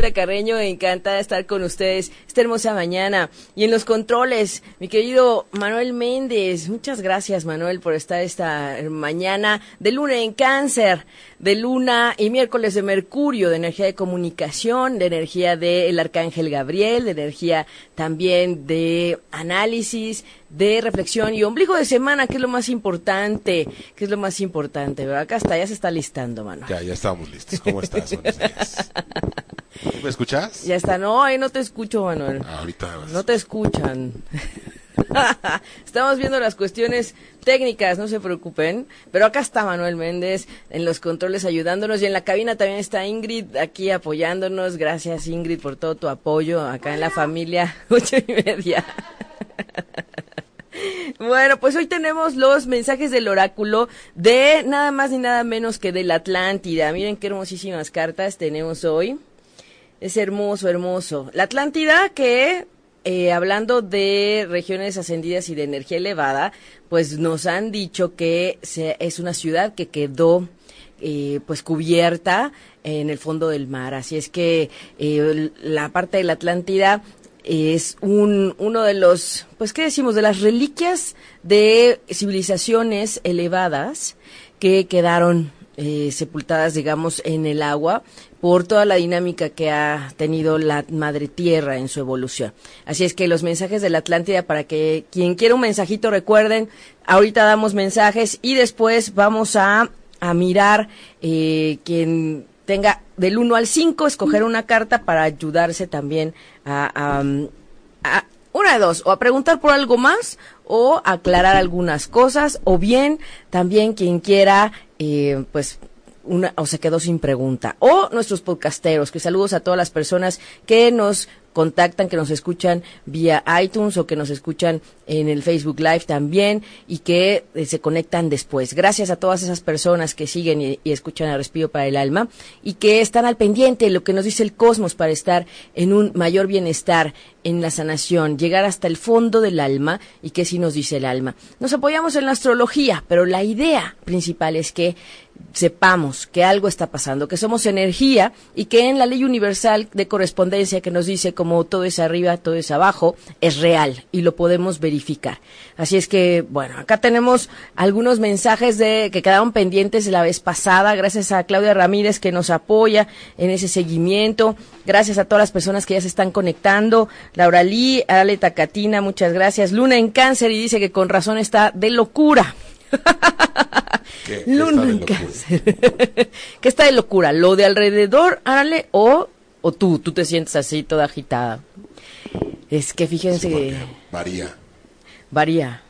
De Carreño, encantada de estar con ustedes esta hermosa mañana. Y en los controles, mi querido Manuel Méndez, muchas gracias Manuel por estar esta mañana de luna en cáncer, de luna y miércoles de Mercurio, de energía de comunicación, de energía del Arcángel Gabriel, de energía también de análisis, de reflexión y ombligo de semana, que es lo más importante, que es lo más importante, ¿verdad? Acá está, ya se está listando, Manuel. Ya, ya estamos listos. ¿Cómo estás? ¿Me escuchas? Ya está, no, ahí no te escucho, Manuel. Ah, ahorita. No te escuchan. Estamos viendo las cuestiones técnicas, no se preocupen. Pero acá está Manuel Méndez en los controles ayudándonos y en la cabina también está Ingrid aquí apoyándonos. Gracias Ingrid por todo tu apoyo acá en la familia. Ocho y media. Bueno, pues hoy tenemos los mensajes del oráculo de nada más ni nada menos que de la Atlántida. Miren qué hermosísimas cartas tenemos hoy. Es hermoso, hermoso. La Atlántida que, eh, hablando de regiones ascendidas y de energía elevada, pues nos han dicho que es una ciudad que quedó eh, pues cubierta en el fondo del mar. Así es que eh, la parte de la Atlántida es un, uno de los, pues, ¿qué decimos? De las reliquias de civilizaciones elevadas que quedaron eh, sepultadas, digamos, en el agua por toda la dinámica que ha tenido la madre tierra en su evolución. Así es que los mensajes de la Atlántida, para que quien quiera un mensajito, recuerden, ahorita damos mensajes y después vamos a, a mirar eh, quien tenga del 1 al 5, escoger una carta para ayudarse también a, a, una de dos, o a preguntar por algo más o aclarar algunas cosas, o bien también quien quiera, eh, pues una, o se quedó sin pregunta. O nuestros podcasteros, que saludos a todas las personas que nos contactan, que nos escuchan vía iTunes o que nos escuchan en el Facebook Live también y que eh, se conectan después. Gracias a todas esas personas que siguen y, escuchan a Respiro para el Alma y que están al pendiente de lo que nos dice el cosmos para estar en un mayor bienestar, en la sanación, llegar hasta el fondo del alma y que sí nos dice el alma. Nos apoyamos en la astrología, pero la idea principal es que sepamos que algo está pasando, que somos energía y que en la ley universal de correspondencia que nos dice como todo es arriba, todo es abajo, es real y lo podemos verificar. Así es que, bueno, acá tenemos algunos mensajes de que quedaron pendientes la vez pasada, gracias a Claudia Ramírez que nos apoya en ese seguimiento, gracias a todas las personas que ya se están conectando, Laura Lee, Ale Tacatina, muchas gracias, Luna en cáncer y dice que con razón está de locura. Luna en cáncer. ¿Qué está de locura? ¿Lo de alrededor, Árale, o, o tú? ¿Tú te sientes así toda agitada? Es que fíjense... varía. Varía.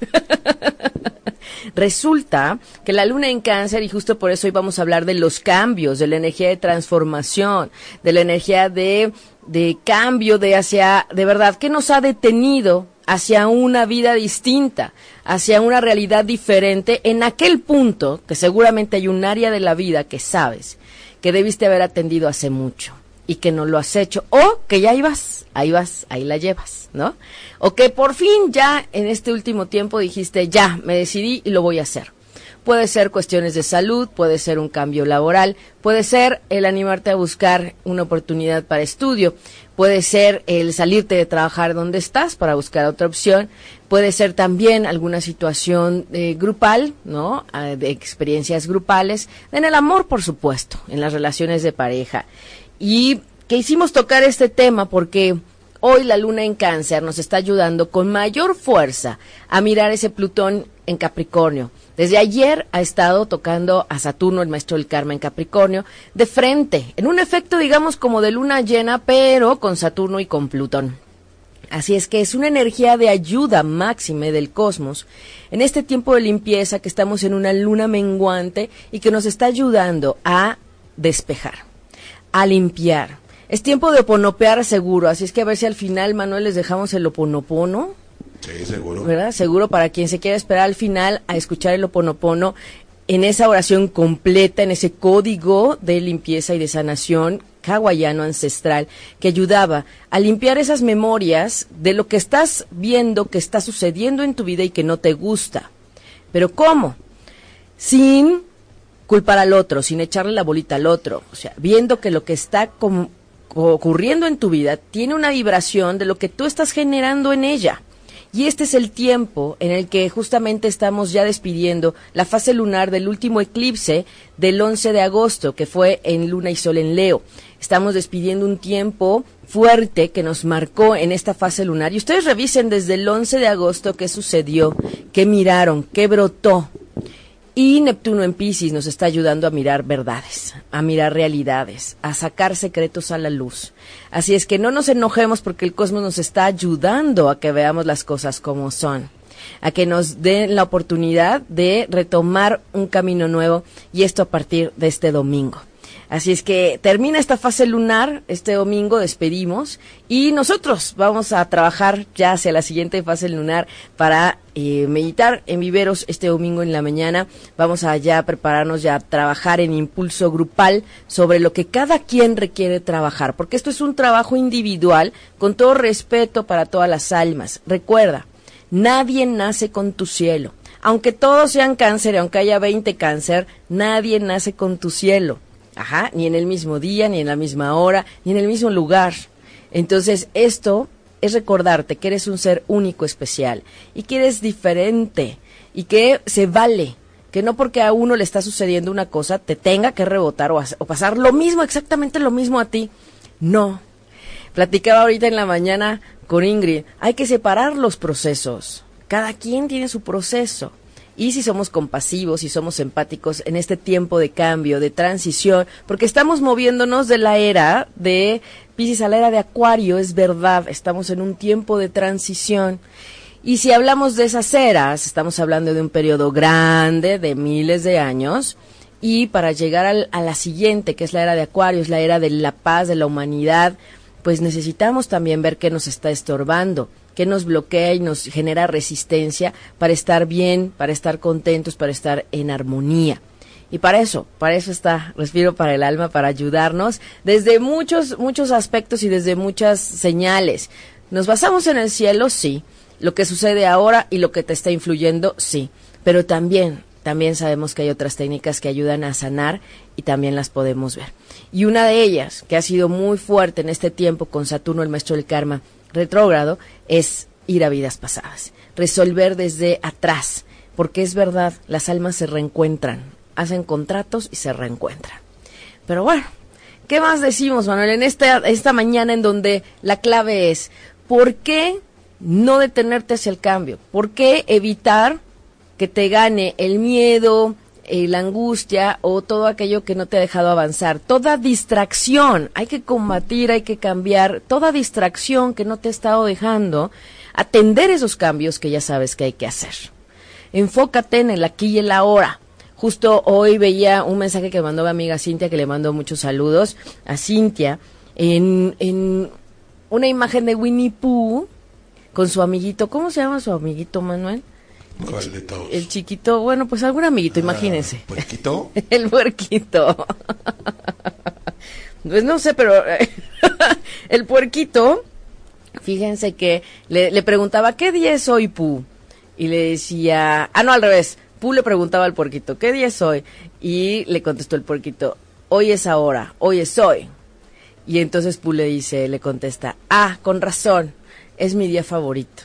Resulta que la luna en cáncer, y justo por eso hoy vamos a hablar de los cambios, de la energía de transformación, de la energía de, de cambio, de hacia, de verdad, ¿qué nos ha detenido hacia una vida distinta, hacia una realidad diferente, en aquel punto que seguramente hay un área de la vida que sabes que debiste haber atendido hace mucho y que no lo has hecho, o que ya ibas, ahí vas, ahí la llevas, ¿no? O que por fin ya en este último tiempo dijiste, ya, me decidí y lo voy a hacer. Puede ser cuestiones de salud, puede ser un cambio laboral, puede ser el animarte a buscar una oportunidad para estudio, puede ser el salirte de trabajar donde estás para buscar otra opción, puede ser también alguna situación eh, grupal, ¿no? Ah, de experiencias grupales, en el amor, por supuesto, en las relaciones de pareja. Y que hicimos tocar este tema porque hoy la luna en cáncer nos está ayudando con mayor fuerza a mirar ese Plutón en Capricornio. Desde ayer ha estado tocando a Saturno, el maestro del karma en Capricornio, de frente, en un efecto, digamos, como de luna llena, pero con Saturno y con Plutón. Así es que es una energía de ayuda máxime del cosmos en este tiempo de limpieza que estamos en una luna menguante y que nos está ayudando a despejar, a limpiar. Es tiempo de oponopear seguro, así es que a ver si al final, Manuel, les dejamos el oponopono Sí, seguro. ¿Verdad? Seguro para quien se quiera esperar al final a escuchar el oponopono. en esa oración completa, en ese código de limpieza y de sanación hawaiano ancestral que ayudaba a limpiar esas memorias de lo que estás viendo que está sucediendo en tu vida y que no te gusta. Pero ¿cómo? Sin culpar al otro, sin echarle la bolita al otro, o sea, viendo que lo que está ocurriendo en tu vida tiene una vibración de lo que tú estás generando en ella. Y este es el tiempo en el que justamente estamos ya despidiendo la fase lunar del último eclipse del 11 de agosto, que fue en Luna y Sol en Leo. Estamos despidiendo un tiempo fuerte que nos marcó en esta fase lunar. Y ustedes revisen desde el 11 de agosto qué sucedió, qué miraron, qué brotó, y Neptuno en Pisces nos está ayudando a mirar verdades, a mirar realidades, a sacar secretos a la luz. Así es que no nos enojemos porque el cosmos nos está ayudando a que veamos las cosas como son, a que nos den la oportunidad de retomar un camino nuevo y esto a partir de este domingo. Así es que termina esta fase lunar, este domingo despedimos y nosotros vamos a trabajar ya hacia la siguiente fase lunar para eh, meditar en viveros este domingo en la mañana. Vamos a ya prepararnos ya a trabajar en impulso grupal sobre lo que cada quien requiere trabajar, porque esto es un trabajo individual con todo respeto para todas las almas. Recuerda, nadie nace con tu cielo. Aunque todos sean cáncer, aunque haya 20 cáncer, nadie nace con tu cielo. Ajá, ni en el mismo día, ni en la misma hora, ni en el mismo lugar. Entonces, esto es recordarte que eres un ser único, especial, y que eres diferente, y que se vale, que no porque a uno le está sucediendo una cosa te tenga que rebotar o, o pasar lo mismo, exactamente lo mismo a ti. No. Platicaba ahorita en la mañana con Ingrid, hay que separar los procesos. Cada quien tiene su proceso y si somos compasivos, y somos empáticos en este tiempo de cambio, de transición, porque estamos moviéndonos de la era de Pisces a la era de Acuario, es verdad, estamos en un tiempo de transición. Y si hablamos de esas eras, estamos hablando de un periodo grande, de miles de años, y para llegar a la siguiente, que es la era de Acuario, es la era de la paz, de la humanidad, pues necesitamos también ver qué nos está estorbando que nos bloquea y nos genera resistencia para estar bien, para estar contentos, para estar en armonía. Y para eso, para eso está Respiro para el Alma, para ayudarnos desde muchos, muchos aspectos y desde muchas señales. ¿Nos basamos en el cielo? Sí. Lo que sucede ahora y lo que te está influyendo, sí. Pero también, también sabemos que hay otras técnicas que ayudan a sanar y también las podemos ver. Y una de ellas, que ha sido muy fuerte en este tiempo con Saturno, el maestro del karma, retrógrado es ir a vidas pasadas, resolver desde atrás, porque es verdad, las almas se reencuentran, hacen contratos y se reencuentran. Pero bueno, ¿qué más decimos, Manuel, en esta, esta mañana en donde la clave es, ¿por qué no detenerte hacia el cambio? ¿Por qué evitar que te gane el miedo, eh, la angustia o todo aquello que no te ha dejado avanzar. Toda distracción, hay que combatir, hay que cambiar, toda distracción que no te ha estado dejando atender esos cambios que ya sabes que hay que hacer. Enfócate en el aquí y el ahora. Justo hoy veía un mensaje que mandó mi amiga Cintia, que le mandó muchos saludos a Cintia, en, en una imagen de Winnie Pooh con su amiguito. ¿Cómo se llama su amiguito, Manuel? ¿Cuál de todos? El chiquito, bueno, pues algún amiguito, Ah, imagínense. ¿Puerquito? El puerquito. Pues no sé, pero el puerquito, fíjense que le, le preguntaba, ¿qué día es hoy, Pu? Y le decía, ah, no, al revés. Pu le preguntaba al puerquito, ¿qué día es hoy? Y le contestó el puerquito, hoy es ahora, hoy es hoy. Y entonces Pu le dice, le contesta, ah, con razón, es mi día favorito.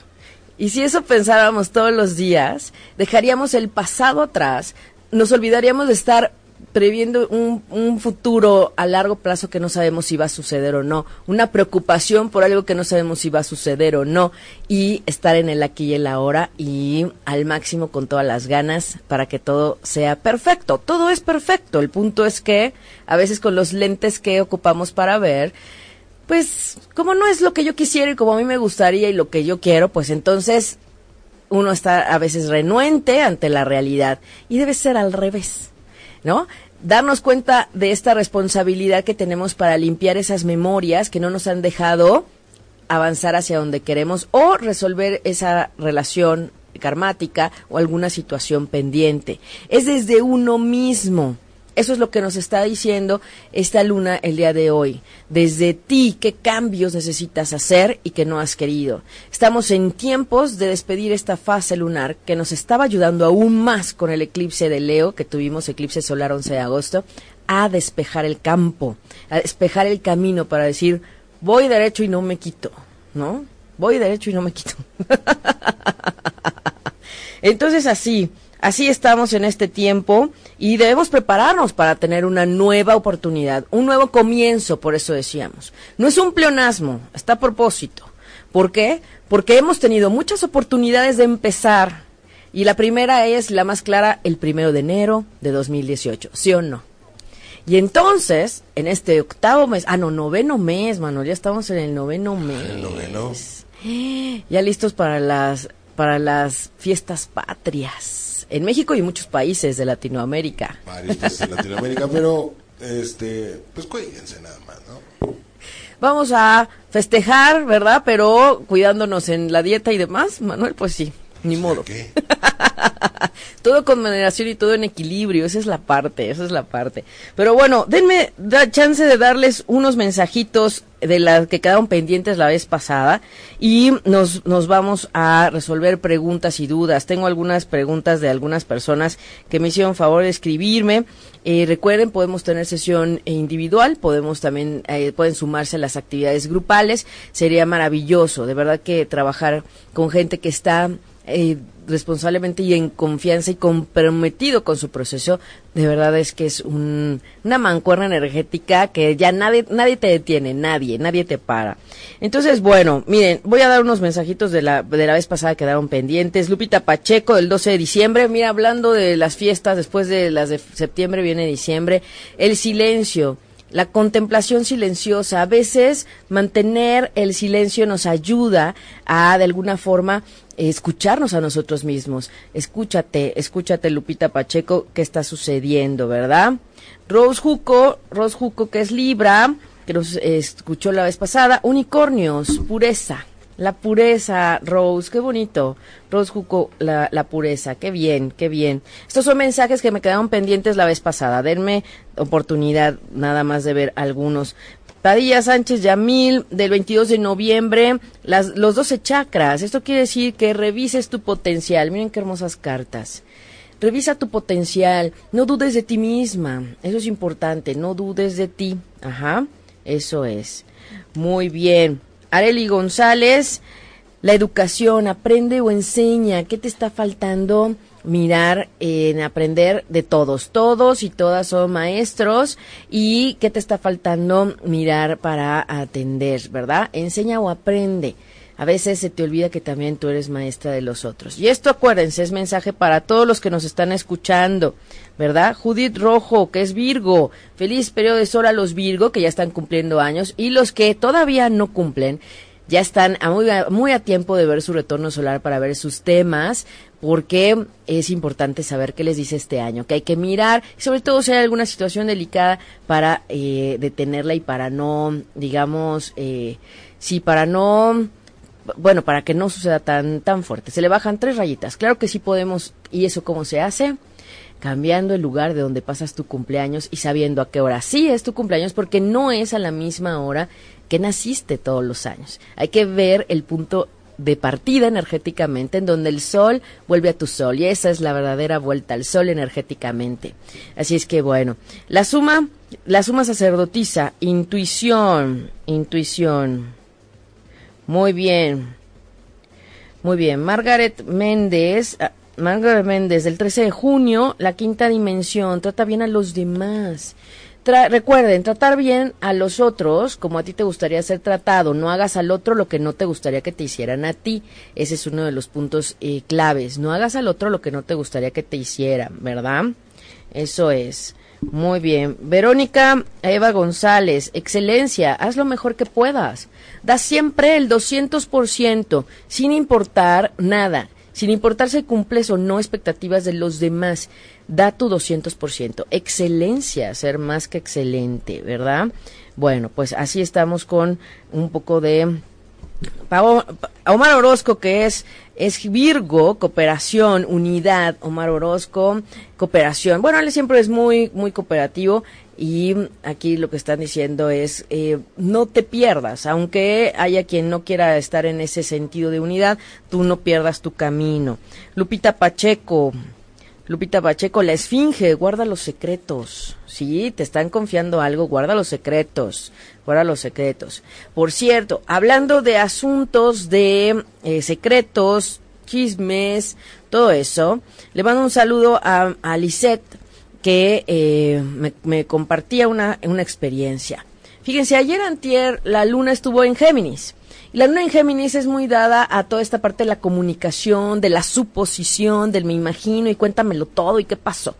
Y si eso pensáramos todos los días, dejaríamos el pasado atrás, nos olvidaríamos de estar previendo un, un, futuro a largo plazo que no sabemos si va a suceder o no, una preocupación por algo que no sabemos si va a suceder o no, y estar en el aquí y el ahora y al máximo con todas las ganas para que todo sea perfecto. Todo es perfecto, el punto es que a veces con los lentes que ocupamos para ver, pues como no es lo que yo quisiera y como a mí me gustaría y lo que yo quiero, pues entonces uno está a veces renuente ante la realidad y debe ser al revés, ¿no? Darnos cuenta de esta responsabilidad que tenemos para limpiar esas memorias que no nos han dejado avanzar hacia donde queremos o resolver esa relación karmática o alguna situación pendiente. Es desde uno mismo. Eso es lo que nos está diciendo esta luna el día de hoy. Desde ti, qué cambios necesitas hacer y que no has querido. Estamos en tiempos de despedir esta fase lunar que nos estaba ayudando aún más con el eclipse de Leo, que tuvimos eclipse solar 11 de agosto, a despejar el campo, a despejar el camino para decir, voy derecho y no me quito, ¿no? Voy derecho y no me quito. Entonces así, Así estamos en este tiempo y debemos prepararnos para tener una nueva oportunidad, un nuevo comienzo, por eso decíamos. No es un pleonasmo, está a propósito. ¿Por qué? Porque hemos tenido muchas oportunidades de empezar y la primera es la más clara el primero de enero de 2018, ¿sí o no? Y entonces, en este octavo mes, ah, no, noveno mes, Manuel, ya estamos en el noveno mes. El noveno. Ya listos para las, para las fiestas patrias en México y muchos países de Latinoamérica. Varios países de Latinoamérica, pero este, pues cuídense nada más, ¿no? Vamos a festejar, ¿verdad? Pero cuidándonos en la dieta y demás, Manuel, pues sí, ni modo. ¿Qué? todo con moderación y todo en equilibrio, esa es la parte, esa es la parte. Pero bueno, denme la chance de darles unos mensajitos de las que quedaron pendientes la vez pasada y nos, nos vamos a resolver preguntas y dudas. Tengo algunas preguntas de algunas personas que me hicieron favor de escribirme. Eh, recuerden, podemos tener sesión individual, podemos también, eh, pueden sumarse a las actividades grupales. Sería maravilloso, de verdad que trabajar con gente que está eh, responsablemente y en confianza y comprometido con su proceso, de verdad es que es un, una mancuerna energética que ya nadie, nadie te detiene, nadie, nadie te para. Entonces, bueno, miren, voy a dar unos mensajitos de la, de la vez pasada que quedaron pendientes. Lupita Pacheco, del 12 de diciembre, mira, hablando de las fiestas, después de las de septiembre viene diciembre, el silencio la contemplación silenciosa. A veces mantener el silencio nos ayuda a, de alguna forma, escucharnos a nosotros mismos. Escúchate, escúchate, Lupita Pacheco, qué está sucediendo, ¿verdad? Rose Juco, Rose Juco, que es Libra, que nos escuchó la vez pasada. Unicornios, pureza. La pureza, Rose, qué bonito. Rose Juco, la, la, pureza, qué bien, qué bien. Estos son mensajes que me quedaron pendientes la vez pasada. Denme oportunidad nada más de ver algunos. Padilla Sánchez Yamil, del 22 de noviembre, las, los 12 chakras. Esto quiere decir que revises tu potencial. Miren qué hermosas cartas. Revisa tu potencial. No dudes de ti misma. Eso es importante. No dudes de ti. Ajá. Eso es. Muy bien. Areli González, la educación, aprende o enseña, ¿qué te está faltando? Mirar en aprender de todos, todos y todas son maestros y qué te está faltando mirar para atender, ¿verdad? Enseña o aprende. A veces se te olvida que también tú eres maestra de los otros. Y esto, acuérdense, es mensaje para todos los que nos están escuchando, ¿verdad? Judith Rojo, que es Virgo. Feliz periodo de sol a los Virgo, que ya están cumpliendo años, y los que todavía no cumplen, ya están muy, a, muy a tiempo de ver su retorno solar para ver sus temas, porque es importante saber qué les dice este año, que hay que mirar, y sobre todo si hay alguna situación delicada para eh, detenerla y para no, digamos, eh, sí, para no bueno, para que no suceda tan, tan fuerte. Se le bajan tres rayitas. Claro que sí podemos. ¿Y eso cómo se hace? Cambiando el lugar de donde pasas tu cumpleaños y sabiendo a qué hora sí es tu cumpleaños, porque no es a la misma hora que naciste todos los años. Hay que ver el punto de partida energéticamente en donde el sol vuelve a tu sol y esa es la verdadera vuelta al sol energéticamente. Así es que bueno, la suma, la suma sacerdotisa, intuición, intuición, muy bien. Muy bien. Margaret Méndez. Ah, Margaret Méndez, del 13 de junio, la quinta dimensión. Trata bien a los demás. recuerden, tratar bien a los otros como a ti te gustaría ser tratado. No hagas al otro lo que no te gustaría que te hicieran a ti. Ese es uno de los puntos eh, claves. No hagas al otro lo que no te gustaría que te hicieran, ¿verdad? Eso es. Muy bien. Verónica Eva González, excelencia, haz lo mejor que puedas. Da siempre el 200%, sin importar nada, sin importar si cumples o no expectativas de los demás. Da tu 200%. Excelencia, ser más que excelente, ¿verdad? Bueno, pues así estamos con un poco de Omar Orozco, que es, es Virgo, cooperación, unidad, Omar Orozco, cooperación. Bueno, él siempre es muy, muy cooperativo y aquí lo que están diciendo es, eh, no te pierdas, aunque haya quien no quiera estar en ese sentido de unidad, tú no pierdas tu camino. Lupita Pacheco, Lupita Pacheco, la esfinge, guarda los secretos. Sí, te están confiando algo, guarda los secretos, guarda los secretos. Por cierto, hablando de asuntos de eh, secretos, chismes, todo eso, le mando un saludo a, a Lisette, que eh, me, compartía una, una experiencia. Fíjense, ayer antier la luna estuvo en Géminis. La luna en Géminis es muy dada a toda esta parte de la comunicación, de la suposición, del me imagino y cuéntamelo todo y qué pasó.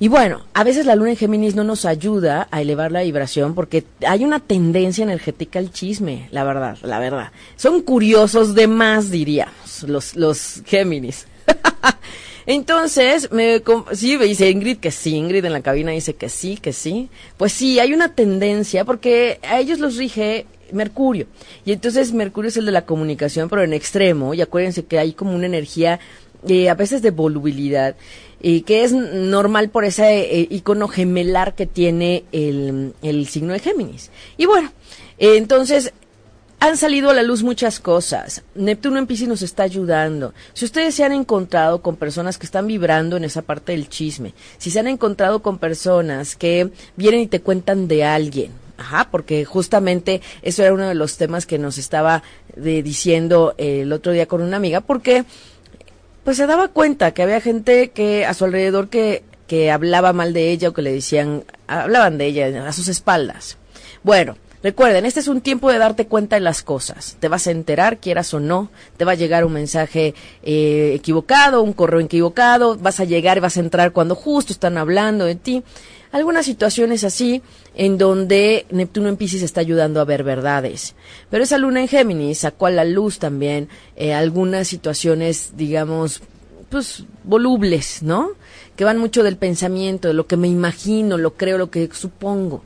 Y bueno, a veces la luna en Géminis no nos ayuda a elevar la vibración porque hay una tendencia energética al chisme, la verdad, la verdad. Son curiosos de más, diríamos, los, los Géminis. Entonces, me, sí, dice Ingrid que sí, Ingrid en la cabina dice que sí, que sí. Pues sí, hay una tendencia porque a ellos los rige Mercurio. Y entonces Mercurio es el de la comunicación, pero en extremo. Y acuérdense que hay como una energía eh, a veces de volubilidad, y que es normal por ese eh, icono gemelar que tiene el, el signo de Géminis. Y bueno, entonces han salido a la luz muchas cosas. Neptuno en Pisces nos está ayudando. Si ustedes se han encontrado con personas que están vibrando en esa parte del chisme, si se han encontrado con personas que vienen y te cuentan de alguien, Ajá, porque justamente eso era uno de los temas que nos estaba diciendo el otro día con una amiga, porque pues se daba cuenta que había gente que a su alrededor que, que hablaba mal de ella o que le decían, hablaban de ella a sus espaldas. Bueno, Recuerden, este es un tiempo de darte cuenta de las cosas. Te vas a enterar, quieras o no, te va a llegar un mensaje eh, equivocado, un correo equivocado, vas a llegar y vas a entrar cuando justo están hablando de ti. Algunas situaciones así en donde Neptuno en Pisces está ayudando a ver verdades. Pero esa luna en Géminis sacó a la luz también eh, algunas situaciones, digamos, pues volubles, ¿no? Que van mucho del pensamiento, de lo que me imagino, lo creo, lo que supongo.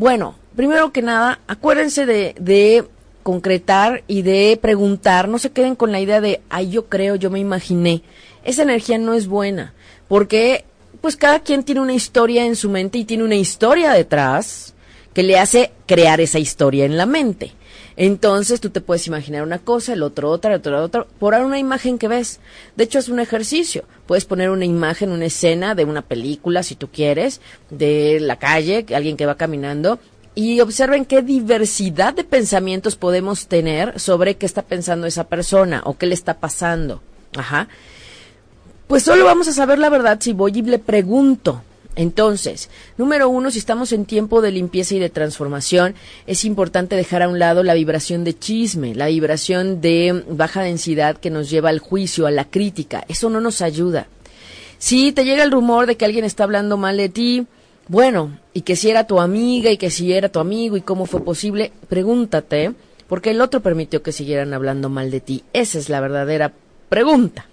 Bueno, primero que nada, acuérdense de, concretar y de preguntar, no se queden con la idea de, ay, yo creo, yo me imaginé. Esa energía no es buena, porque pues cada quien tiene una historia en su mente y tiene una historia detrás que le hace crear esa historia en la mente. Entonces tú te puedes imaginar una cosa, el otro otra, el otro otra, por una imagen que ves. De hecho es un ejercicio. Puedes poner una imagen, una escena de una película, si tú quieres, de la calle, alguien que va caminando, y observen qué diversidad de pensamientos podemos tener sobre qué está pensando esa persona o qué le está pasando. Ajá. Pues solo vamos a saber la verdad si voy y le pregunto. Entonces, número uno, si estamos en tiempo de limpieza y de transformación, es importante dejar a un lado la vibración de chisme, la vibración de baja densidad que nos lleva al juicio, a la crítica. Eso no nos ayuda. Si te llega el rumor de que alguien está hablando mal de ti, bueno, y que si era tu amiga y que si era tu amigo y cómo fue posible, pregúntate, porque el otro permitió que siguieran hablando mal de ti. Esa es la verdadera pregunta.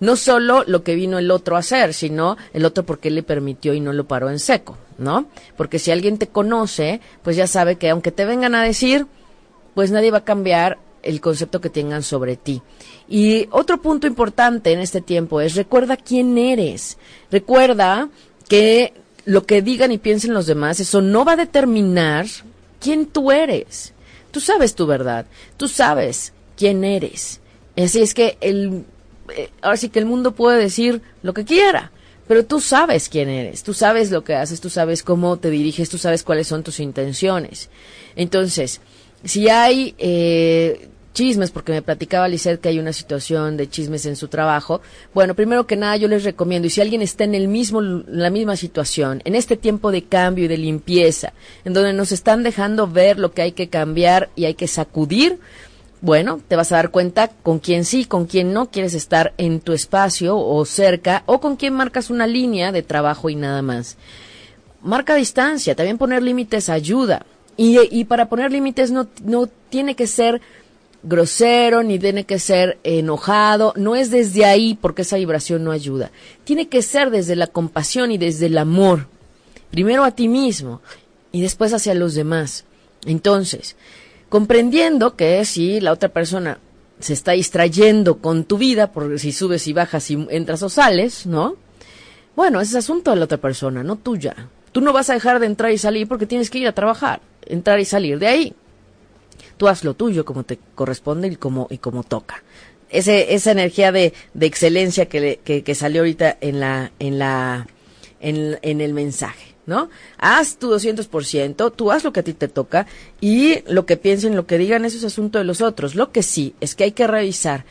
No solo lo que vino el otro a hacer, sino el otro por qué le permitió y no lo paró en seco, ¿no? Porque si alguien te conoce, pues ya sabe que aunque te vengan a decir, pues nadie va a cambiar el concepto que tengan sobre ti. Y otro punto importante en este tiempo es recuerda quién eres. Recuerda que lo que digan y piensen los demás, eso no va a determinar quién tú eres. Tú sabes tu verdad, tú sabes quién eres. Así es que el, eh, ahora sí que el mundo puede decir lo que quiera, pero tú sabes quién eres, tú sabes lo que haces, tú sabes cómo te diriges, tú sabes cuáles son tus intenciones. Entonces, si hay eh, chismes, porque me platicaba Lisette que hay una situación de chismes en su trabajo. Bueno, primero que nada yo les recomiendo, y si alguien está en el mismo, la misma situación, en este tiempo de cambio y de limpieza, en donde nos están dejando ver lo que hay que cambiar y hay que sacudir, bueno, te vas a dar cuenta con quién sí, con quién no quieres estar en tu espacio o cerca, o con quién marcas una línea de trabajo y nada más. Marca distancia, también poner límites ayuda. Y, para poner límites no, no tiene que ser grosero, ni tiene que ser enojado, no es desde ahí porque esa vibración no ayuda. Tiene que ser desde la compasión y desde el amor. Primero a ti mismo y después hacia los demás. Entonces, comprendiendo que si la otra persona se está distrayendo con tu vida, porque si subes y bajas y entras o sales, ¿no? Bueno, ese es asunto de la otra persona, no tuya. Tú no vas a dejar de entrar y salir porque tienes que ir a trabajar, entrar y salir de ahí. Tú haz lo tuyo como te corresponde y como, y como toca. Ese, esa energía de, de excelencia que, que, que, salió ahorita en la, en la, en, en el mensaje. ¿No? Haz tu 200%, tú haz lo que a ti te toca y lo que piensen, lo que digan, eso es asunto de los otros. Lo que sí es que hay que revisar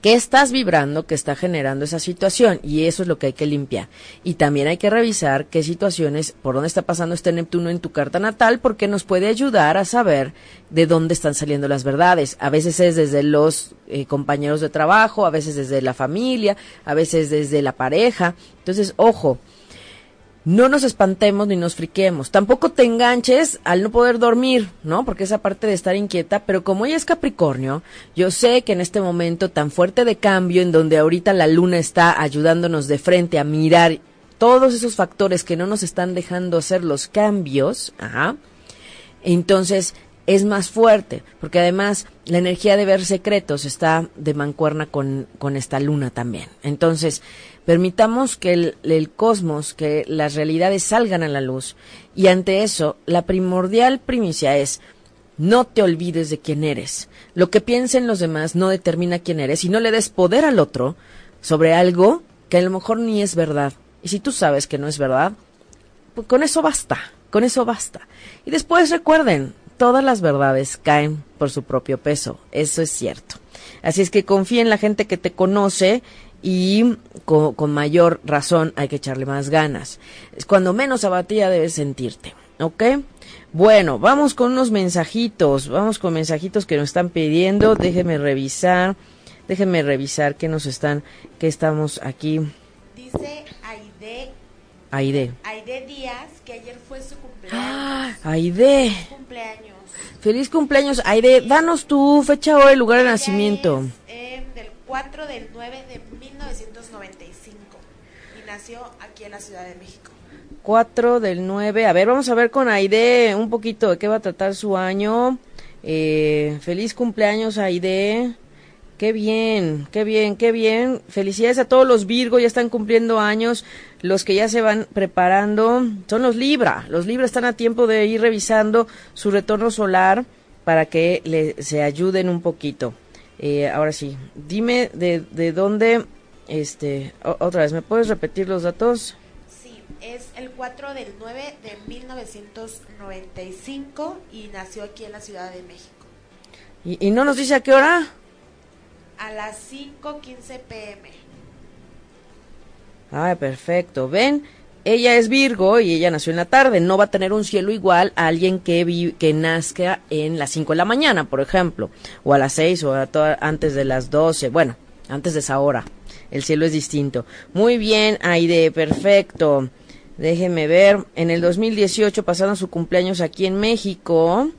qué estás vibrando que está generando esa situación y eso es lo que hay que limpiar. Y también hay que revisar qué situaciones, por dónde está pasando este Neptuno en tu carta natal, porque nos puede ayudar a saber de dónde están saliendo las verdades. A veces es desde los eh, compañeros de trabajo, a veces desde la familia, a veces desde la pareja. Entonces, ojo, no nos espantemos ni nos friquemos. Tampoco te enganches al no poder dormir, ¿no? Porque esa parte de estar inquieta, pero como ella es Capricornio, yo sé que en este momento tan fuerte de cambio, en donde ahorita la luna está ayudándonos de frente a mirar todos esos factores que no nos están dejando hacer los cambios, ajá, entonces es más fuerte, porque además la energía de ver secretos está de mancuerna con, con esta luna también. Entonces, Permitamos que el, cosmos, que las realidades salgan a la luz. Y ante eso, la primordial primicia es, no te olvides de quién eres. Lo que piensen los demás no determina quién eres y no le des poder al otro sobre algo que a lo mejor ni es verdad. Y si tú sabes que no es verdad, pues con eso basta, con eso basta. Y después recuerden, todas las verdades caen por su propio peso, eso es cierto. Así es que confía en la gente que te conoce y con, mayor razón hay que echarle más ganas. Es cuando menos abatida debes sentirte, ¿ok? Bueno, vamos con unos mensajitos, vamos con mensajitos que nos están pidiendo, déjenme revisar, déjenme revisar qué nos están, qué estamos aquí. Dice Aide. Aide. Aide Díaz, que ayer fue su cumpleaños. ¡Ah! Aide. Feliz cumpleaños. Feliz cumpleaños, Aide. Danos tu fecha, hora y lugar de nacimiento. Es, eh, del 4 del 9 de 1995 y nació aquí en la Ciudad de México. 4 del 9. A ver, vamos a ver con Aide un poquito de qué va a tratar su año. Eh, feliz cumpleaños, Aide. Qué bien, qué bien, qué bien. Felicidades a todos los Virgo, ya están cumpliendo años. Los que ya se van preparando son los Libra. Los Libra están a tiempo de ir revisando su retorno solar para que le, se ayuden un poquito. Eh, ahora sí, dime de, de dónde este, otra vez, ¿me puedes repetir los datos? Sí, es el 4 del 9 de 1995 y nació aquí en la Ciudad de México. ¿Y, y no nos dice a qué hora? A las 5.15 pm. Ah, perfecto. Ven, ella es Virgo y ella nació en la tarde. No va a tener un cielo igual a alguien que, que nazca en las 5 de la mañana, por ejemplo, o a las 6 o a antes de las 12. Bueno, antes de esa hora el cielo es distinto. Muy bien, Aide, perfecto. Déjeme ver, en el 2018 pasaron su cumpleaños aquí en México.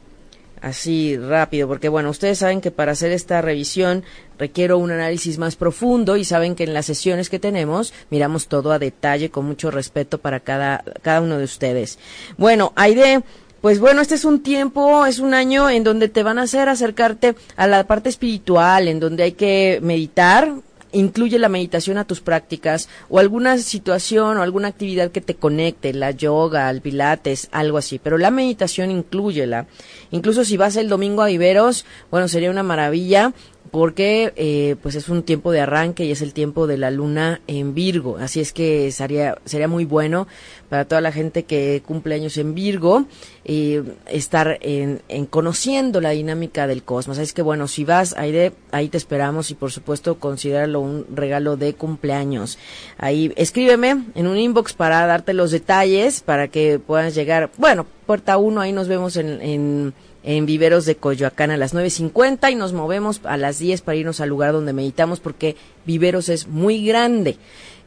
Así rápido, porque bueno, ustedes saben que para hacer esta revisión requiero un análisis más profundo y saben que en las sesiones que tenemos miramos todo a detalle con mucho respeto para cada, cada uno de ustedes. Bueno, Aide, pues bueno, este es un tiempo, es un año en donde te van a hacer acercarte a la parte espiritual, en donde hay que meditar, incluye la meditación a tus prácticas o alguna situación o alguna actividad que te conecte, la yoga, el pilates, algo así. Pero la meditación incluyela. Incluso si vas el domingo a Iberos, bueno, sería una maravilla porque eh, pues es un tiempo de arranque y es el tiempo de la luna en Virgo, así es que sería, sería muy bueno para toda la gente que cumple años en Virgo eh, estar en, en, conociendo la dinámica del cosmos, así es que bueno, si vas de, ahí te esperamos y por supuesto considéralo un regalo de cumpleaños. Ahí escríbeme en un inbox para darte los detalles para que puedas llegar, bueno, puerta 1, ahí nos vemos en, en en Viveros de Coyoacán a las 9.50 y nos movemos a las 10 para irnos al lugar donde meditamos porque Viveros es muy grande.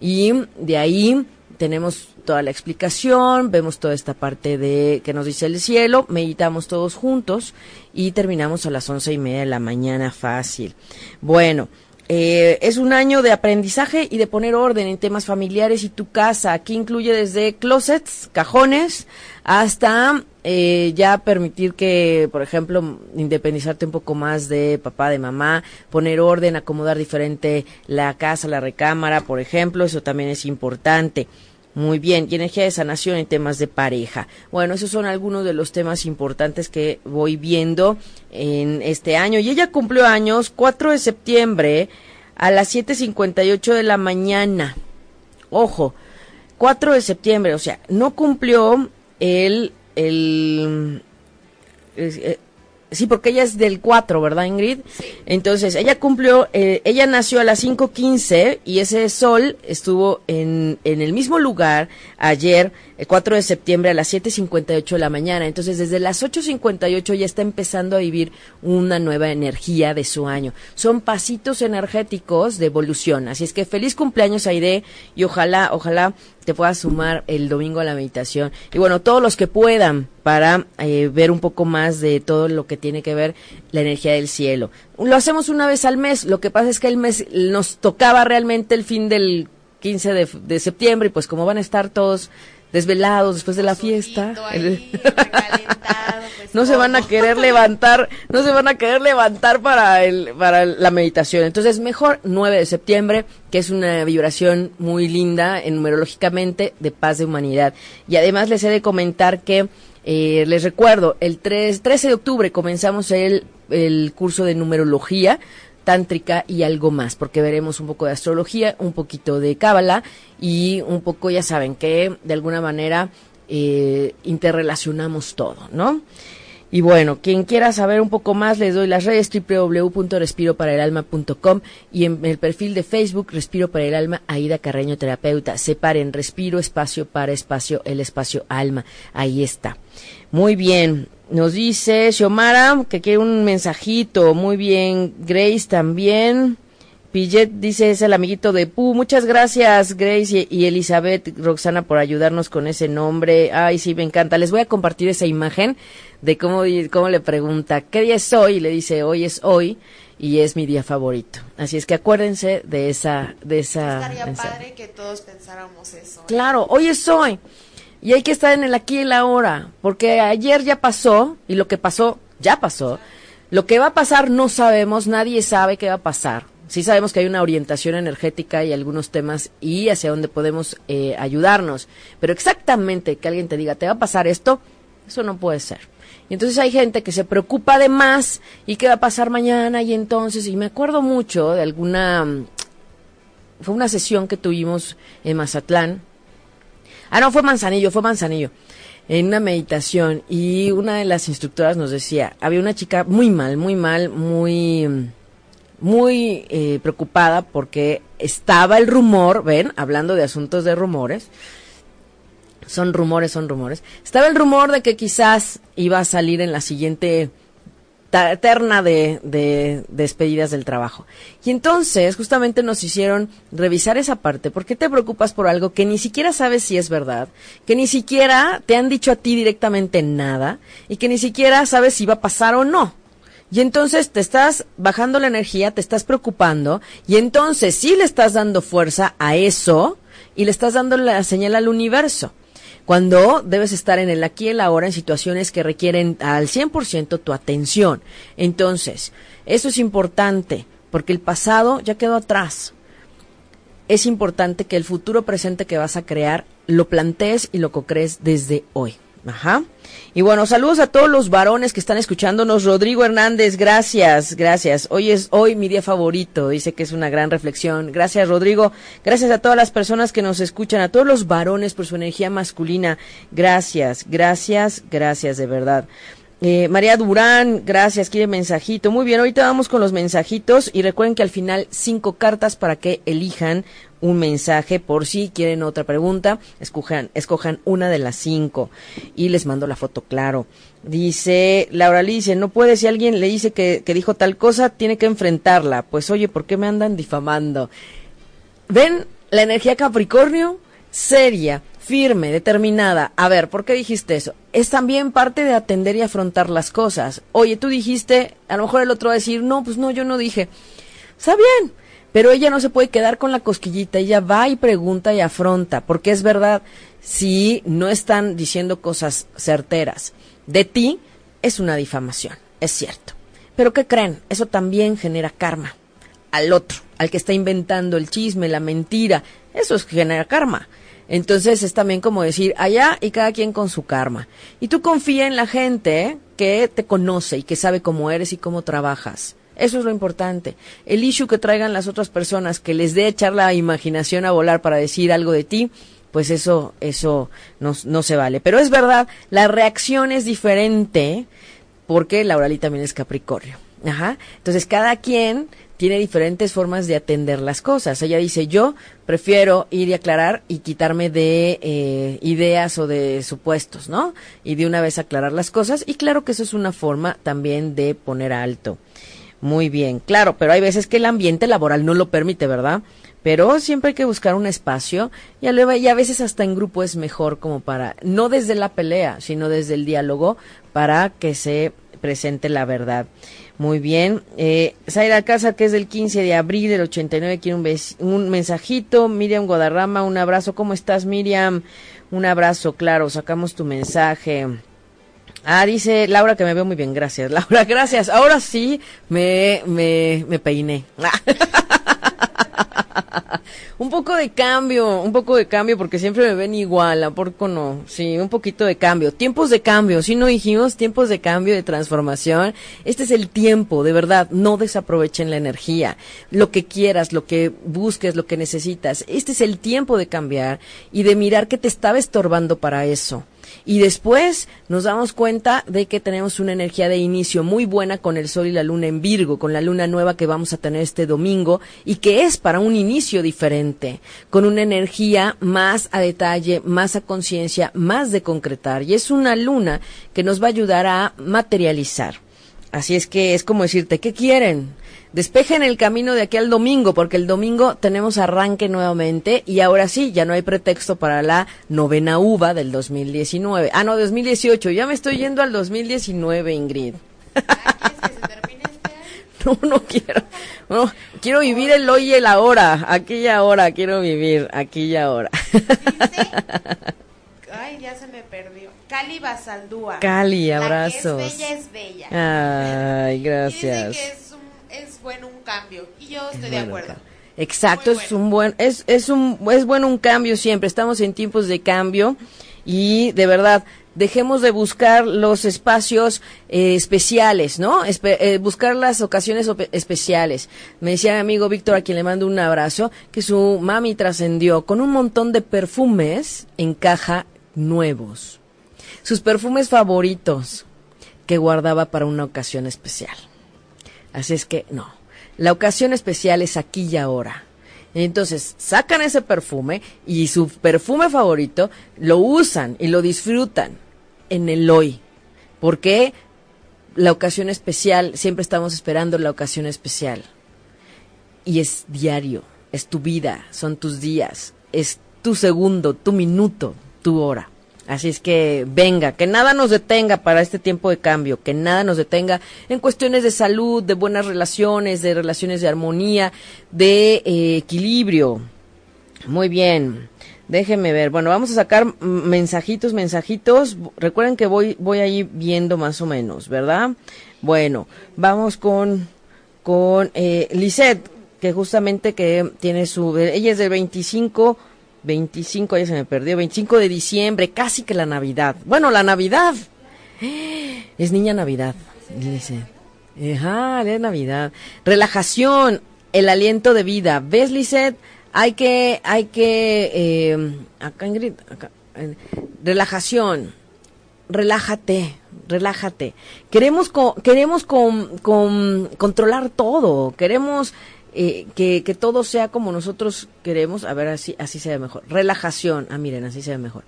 Y de ahí tenemos toda la explicación, vemos toda esta parte de que nos dice el cielo, meditamos todos juntos y terminamos a las once y media de la mañana fácil. Bueno, eh, es un año de aprendizaje y de poner orden en temas familiares y tu casa. Aquí incluye desde closets, cajones, hasta eh, ya permitir que, por ejemplo, independizarte un poco más de papá, de mamá, poner orden, acomodar diferente la casa, la recámara, por ejemplo, eso también es importante. Muy bien, y energía de sanación en temas de pareja. Bueno, esos son algunos de los temas importantes que voy viendo en este año. Y ella cumplió años 4 de septiembre a las 7.58 de la mañana. Ojo, 4 de septiembre, o sea, no cumplió el... el eh, Sí, porque ella es del 4, ¿verdad, Ingrid? Entonces, ella cumplió, eh, ella nació a las 5.15 y ese sol estuvo en, en el mismo lugar ayer, el 4 de septiembre a las 7.58 de la mañana. Entonces, desde las 8.58 ya está empezando a vivir una nueva energía de su año. Son pasitos energéticos de evolución. Así es que feliz cumpleaños, Aide, y ojalá, ojalá te puedas sumar el domingo a la meditación. Y bueno, todos los que puedan para eh, ver un poco más de todo lo que tiene que ver la energía del cielo. Lo hacemos una vez al mes. Lo que pasa es que el mes nos tocaba realmente el fin del 15 de, de septiembre y pues como van a estar todos desvelados después de la fiesta. Pues, no se van a querer levantar, no se van a querer levantar para el para la meditación. Entonces, mejor 9 de septiembre, que es una vibración muy linda en numerológicamente de paz de humanidad. Y además les he de comentar que eh, les recuerdo, el 3, 13 de octubre comenzamos el, el curso de numerología tántrica y algo más, porque veremos un poco de astrología, un poquito de cábala y un poco, ya saben, que de alguna manera eh, interrelacionamos todo, ¿no? Y bueno, quien quiera saber un poco más, les doy las redes www.respiroparaelalma.com y en el perfil de Facebook Respiro para el Alma, Aida Carreño Terapeuta. Separen Respiro, espacio para espacio, el espacio alma. Ahí está. Muy bien. Nos dice Xiomara que quiere un mensajito. Muy bien. Grace también. Pillet dice es el amiguito de Pu. Muchas gracias Grace y, Elizabeth Roxana por ayudarnos con ese nombre. Ay, sí, me encanta. Les voy a compartir esa imagen de cómo, cómo le pregunta, ¿qué día es hoy? Y le dice, hoy es hoy y es mi día favorito. Así es que acuérdense de esa... De esa Estaría padre que todos pensáramos eso. Claro, hoy es hoy. Y hay que estar en el aquí y la ahora, porque ayer ya pasó y lo que pasó ya pasó. Lo que va a pasar no sabemos, nadie sabe qué va a pasar. Sí sabemos que hay una orientación energética y algunos temas y hacia dónde podemos eh, ayudarnos, pero exactamente que alguien te diga, te va a pasar esto, eso no puede ser. Y entonces hay gente que se preocupa de más y qué va a pasar mañana y entonces, y me acuerdo mucho de alguna, fue una sesión que tuvimos en Mazatlán, Ah, no, fue Manzanillo, fue Manzanillo. En una meditación. Y una de las instructoras nos decía, había una chica muy mal, muy mal, muy muy eh, preocupada porque estaba el rumor, ven, hablando de asuntos de rumores, son rumores, son rumores, estaba el rumor de que quizás iba a salir en la siguiente eterna de, de, despedidas del trabajo. Y entonces justamente nos hicieron revisar esa parte. ¿Por qué te preocupas por algo que ni siquiera sabes si es verdad? Que ni siquiera te han dicho a ti directamente nada y que ni siquiera sabes si va a pasar o no. Y entonces te estás bajando la energía, te estás preocupando y entonces sí le estás dando fuerza a eso y le estás dando la señal al universo cuando debes estar en el aquí y el ahora en situaciones que requieren al 100% tu atención. Entonces, eso es importante, porque el pasado ya quedó atrás. Es importante que el futuro presente que vas a crear lo plantees y lo co-crees desde hoy. Ajá. Y bueno, saludos a todos los varones que están escuchándonos. Rodrigo Hernández, gracias, gracias. Hoy es hoy mi día favorito. Dice que es una gran reflexión. Gracias, Rodrigo. Gracias a todas las personas que nos escuchan, a todos los varones por su energía masculina. Gracias, gracias, gracias de verdad. Eh, María Durán, gracias, quiere mensajito. Muy bien, ahorita vamos con los mensajitos y recuerden que al final cinco cartas para que elijan un mensaje por si quieren otra pregunta, escojan, escojan una de las cinco y les mando la foto claro. Dice Laura Alicia, no puede si alguien le dice que, que dijo tal cosa, tiene que enfrentarla. Pues oye, ¿por qué me andan difamando? ¿Ven la energía Capricornio? Seria, firme, determinada. A ver, ¿por qué dijiste eso? Es también parte de atender y afrontar las cosas. Oye, tú dijiste, a lo mejor el otro va a decir, no, pues no, yo no dije. Está bien, pero ella no se puede quedar con la cosquillita, ella va y pregunta y afronta, porque es verdad, si no están diciendo cosas certeras de ti, es una difamación, es cierto. Pero ¿qué creen? Eso también genera karma al otro, al que está inventando el chisme, la mentira. Eso es genera karma. Entonces es también como decir allá y cada quien con su karma. Y tú confía en la gente que te conoce y que sabe cómo eres y cómo trabajas. Eso es lo importante. El issue que traigan las otras personas, que les dé echar la imaginación a volar para decir algo de ti, pues eso, eso no, no se vale. Pero es verdad, la reacción es diferente porque Laurali también es Capricornio. Ajá. Entonces cada quien tiene diferentes formas de atender las cosas. Ella dice, yo prefiero ir y aclarar y quitarme de eh, ideas o de supuestos, ¿no? Y de una vez aclarar las cosas. Y claro que eso es una forma también de poner alto. Muy bien, claro, pero hay veces que el ambiente laboral no lo permite, ¿verdad? Pero siempre hay que buscar un espacio y a, y a veces hasta en grupo es mejor como para, no desde la pelea, sino desde el diálogo para que se presente la verdad. Muy bien. Eh, Zaira Casa, que es del 15 de abril del 89, quiere un, un mensajito. Miriam Guadarrama, un abrazo. ¿Cómo estás, Miriam? Un abrazo, claro. Sacamos tu mensaje. Ah, dice Laura que me veo muy bien. Gracias, Laura. Gracias. Ahora sí me, me, me peiné. un poco de cambio, un poco de cambio porque siempre me ven igual, ¿a poco no? Sí, un poquito de cambio. Tiempos de cambio, si no dijimos tiempos de cambio, de transformación. Este es el tiempo, de verdad, no desaprovechen la energía. Lo que quieras, lo que busques, lo que necesitas. Este es el tiempo de cambiar y de mirar que te estaba estorbando para eso y después nos damos cuenta de que tenemos una energía de inicio muy buena con el Sol y la Luna en Virgo, con la Luna nueva que vamos a tener este domingo y que es para un inicio diferente, con una energía más a detalle, más a conciencia, más de concretar. Y es una Luna que nos va a ayudar a materializar. Así es que es como decirte, ¿qué quieren? Despejen el camino de aquí al domingo, porque el domingo tenemos arranque nuevamente y ahora sí, ya no hay pretexto para la novena uva del 2019. Ah, no, 2018, ya me estoy yendo al 2019, Ingrid. No, no quiero. No, quiero vivir el hoy y el ahora. Aquí y ahora quiero vivir. Aquí y ahora. Ay, ya se me perdió. Cali Basaldúa. Cali, abrazos. La que es bella es bella. Ay, gracias. dice que es es bueno un cambio y yo estoy de acuerdo. Exacto, es un buen es es un es bueno un cambio siempre. Estamos en tiempos de cambio y de verdad dejemos de buscar los espacios eh, especiales, ¿no? Eh, buscar las ocasiones especiales. Me decía mi amigo Víctor, a quien le mando un abrazo, que su mami trascendió con un montón de perfumes en caja nuevos. Sus perfumes favoritos que guardaba para una ocasión especial. Así es que no. La ocasión especial es aquí y ahora. Entonces sacan ese perfume y su perfume favorito lo usan y lo disfrutan en el hoy. Porque la ocasión especial, siempre estamos esperando la ocasión especial. Y es diario, es tu vida, son tus días, es tu segundo, tu minuto, tu hora. Así es que venga, que nada nos detenga para este tiempo de cambio, que nada nos detenga en cuestiones de salud, de buenas relaciones, de relaciones de armonía, de eh, equilibrio. Muy bien. Déjenme ver. Bueno, vamos a sacar mensajitos, mensajitos. Recuerden que voy, voy ahí viendo más o menos, ¿verdad? Bueno, vamos con, con eh, Lisette, que justamente que tiene su, ella es del 25 25, ya se me perdió, 25 de diciembre, casi que la Navidad. Bueno, la Navidad. Es niña Navidad, dice. Ajá, es Navidad. Relajación, el aliento de vida. ¿Ves, Lisette? Hay que, hay que, eh, acá relajación, relájate, relájate. Queremos, queremos con, con, controlar todo, queremos eh, que, que, todo sea como nosotros queremos, a ver, así, así se ve mejor. Relajación, ah, miren, así se ve mejor.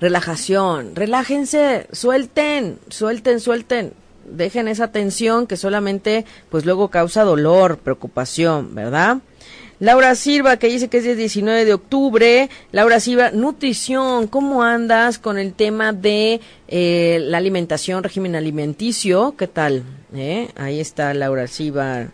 Relajación, relájense, suelten, suelten, suelten. Dejen esa tensión que solamente, pues luego causa dolor, preocupación, ¿verdad? Laura Silva, que dice que es el 19 de octubre. Laura Silva, nutrición, ¿cómo andas con el tema de eh, la alimentación, régimen alimenticio? ¿Qué tal? ¿Eh? Ahí está Laura Silva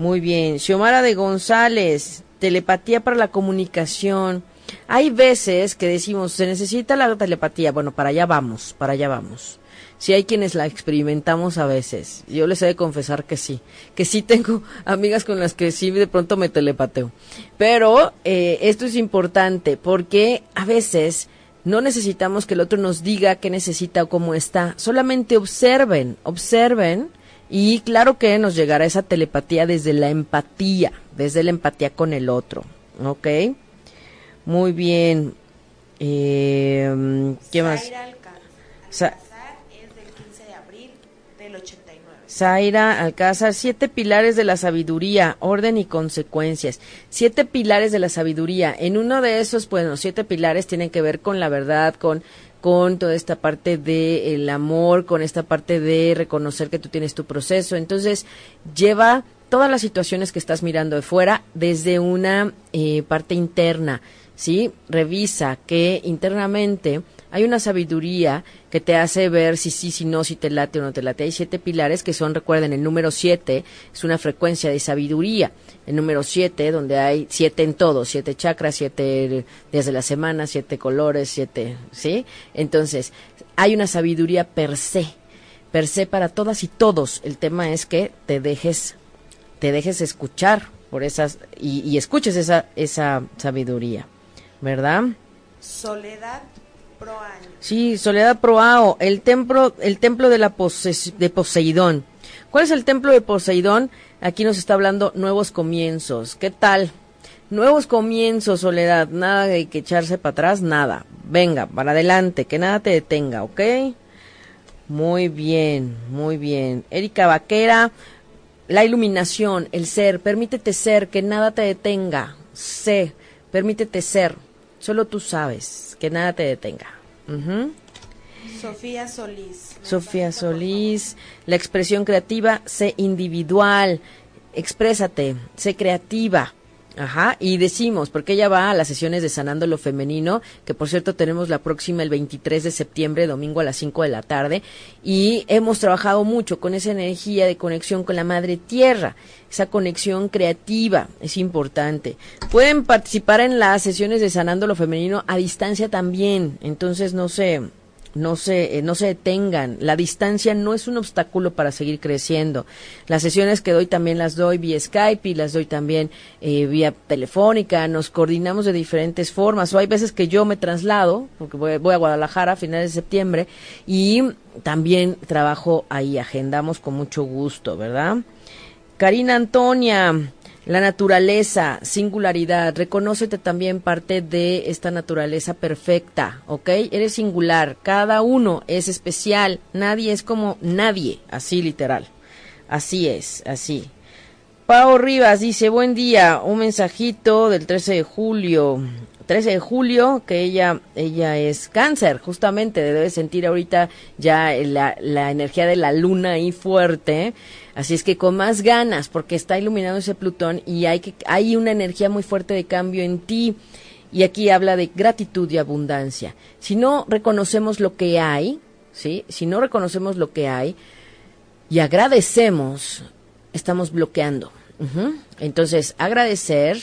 muy bien. Xiomara de González, telepatía para la comunicación. Hay veces que decimos, se necesita la telepatía. Bueno, para allá vamos, para allá vamos. Si hay quienes la experimentamos a veces. Yo les he de confesar que sí. Que sí tengo amigas con las que sí de pronto me telepateo. Pero eh, esto es importante porque a veces no necesitamos que el otro nos diga qué necesita o cómo está. Solamente observen, observen. Y claro que nos llegará esa telepatía desde la empatía, desde la empatía con el otro. ¿Ok? Muy bien. Eh, ¿Qué más? Zaira es del 15 de abril del 89. Zaira Alcázar, siete pilares de la sabiduría, orden y consecuencias. Siete pilares de la sabiduría. En uno de esos, pues los siete pilares tienen que ver con la verdad, con con toda esta parte del amor, con esta parte de reconocer que tú tienes tu proceso. Entonces, lleva todas las situaciones que estás mirando de fuera desde una eh, parte interna ¿sí? Revisa que internamente hay una sabiduría que te hace ver si sí, si no, si te late o no te late. Hay siete pilares que son, recuerden, el número siete es una frecuencia de sabiduría. El número siete, donde hay siete en todo, siete chakras, siete días de la semana, siete colores, siete, ¿sí? Entonces, hay una sabiduría per se, per se para todas y todos. El tema es que te dejes, te dejes escuchar por esas, y, y escuches esa, esa sabiduría. ¿verdad? Soledad Sí, Soledad Proao, el templo, el templo de la de Poseidón. ¿Cuál es el templo de Poseidón? Aquí nos está hablando nuevos comienzos. ¿Qué tal? Nuevos comienzos, Soledad. Nada de que echarse para atrás, nada. Venga, para adelante, que nada te detenga, ¿ok? Muy bien, muy bien. Erika Vaquera, la iluminación, el ser, permítete ser, que nada te detenga. Sé, permítete ser. Solo tú sabes, que nada te detenga. Sofía Solís. Sofía Solís, la expresión creativa, sé individual, exprésate, sé creativa. Ajá, y decimos, porque ella va a las sesiones de Sanando lo Femenino, que por cierto tenemos la próxima el 23 de septiembre, domingo a las 5 de la tarde, y hemos trabajado mucho con esa energía de conexión con la Madre Tierra, esa conexión creativa, es importante. Pueden participar en las sesiones de Sanando lo Femenino a distancia también, entonces no sé, no se, eh, no se detengan. La distancia no es un obstáculo para seguir creciendo. Las sesiones que doy también las doy vía Skype y las doy también eh, vía telefónica. Nos coordinamos de diferentes formas. O hay veces que yo me traslado, porque voy, voy a Guadalajara a finales de septiembre, y también trabajo ahí. Agendamos con mucho gusto, ¿verdad? Karina Antonia, la naturaleza, singularidad, reconócete también parte de esta naturaleza perfecta, ¿ok? Eres singular, cada uno es especial, nadie es como nadie, así literal. Así es, así. Pao Rivas dice, buen día, un mensajito del 13 de julio. 13 de julio, que ella, ella es cáncer, justamente, debe sentir ahorita ya la, la energía de la luna ahí fuerte. Así es que con más ganas, porque está iluminado ese Plutón y hay, que, hay una energía muy fuerte de cambio en ti. Y aquí habla de gratitud y abundancia. Si no reconocemos lo que hay, ¿sí? Si no reconocemos lo que hay y agradecemos, estamos bloqueando. Entonces, agradecer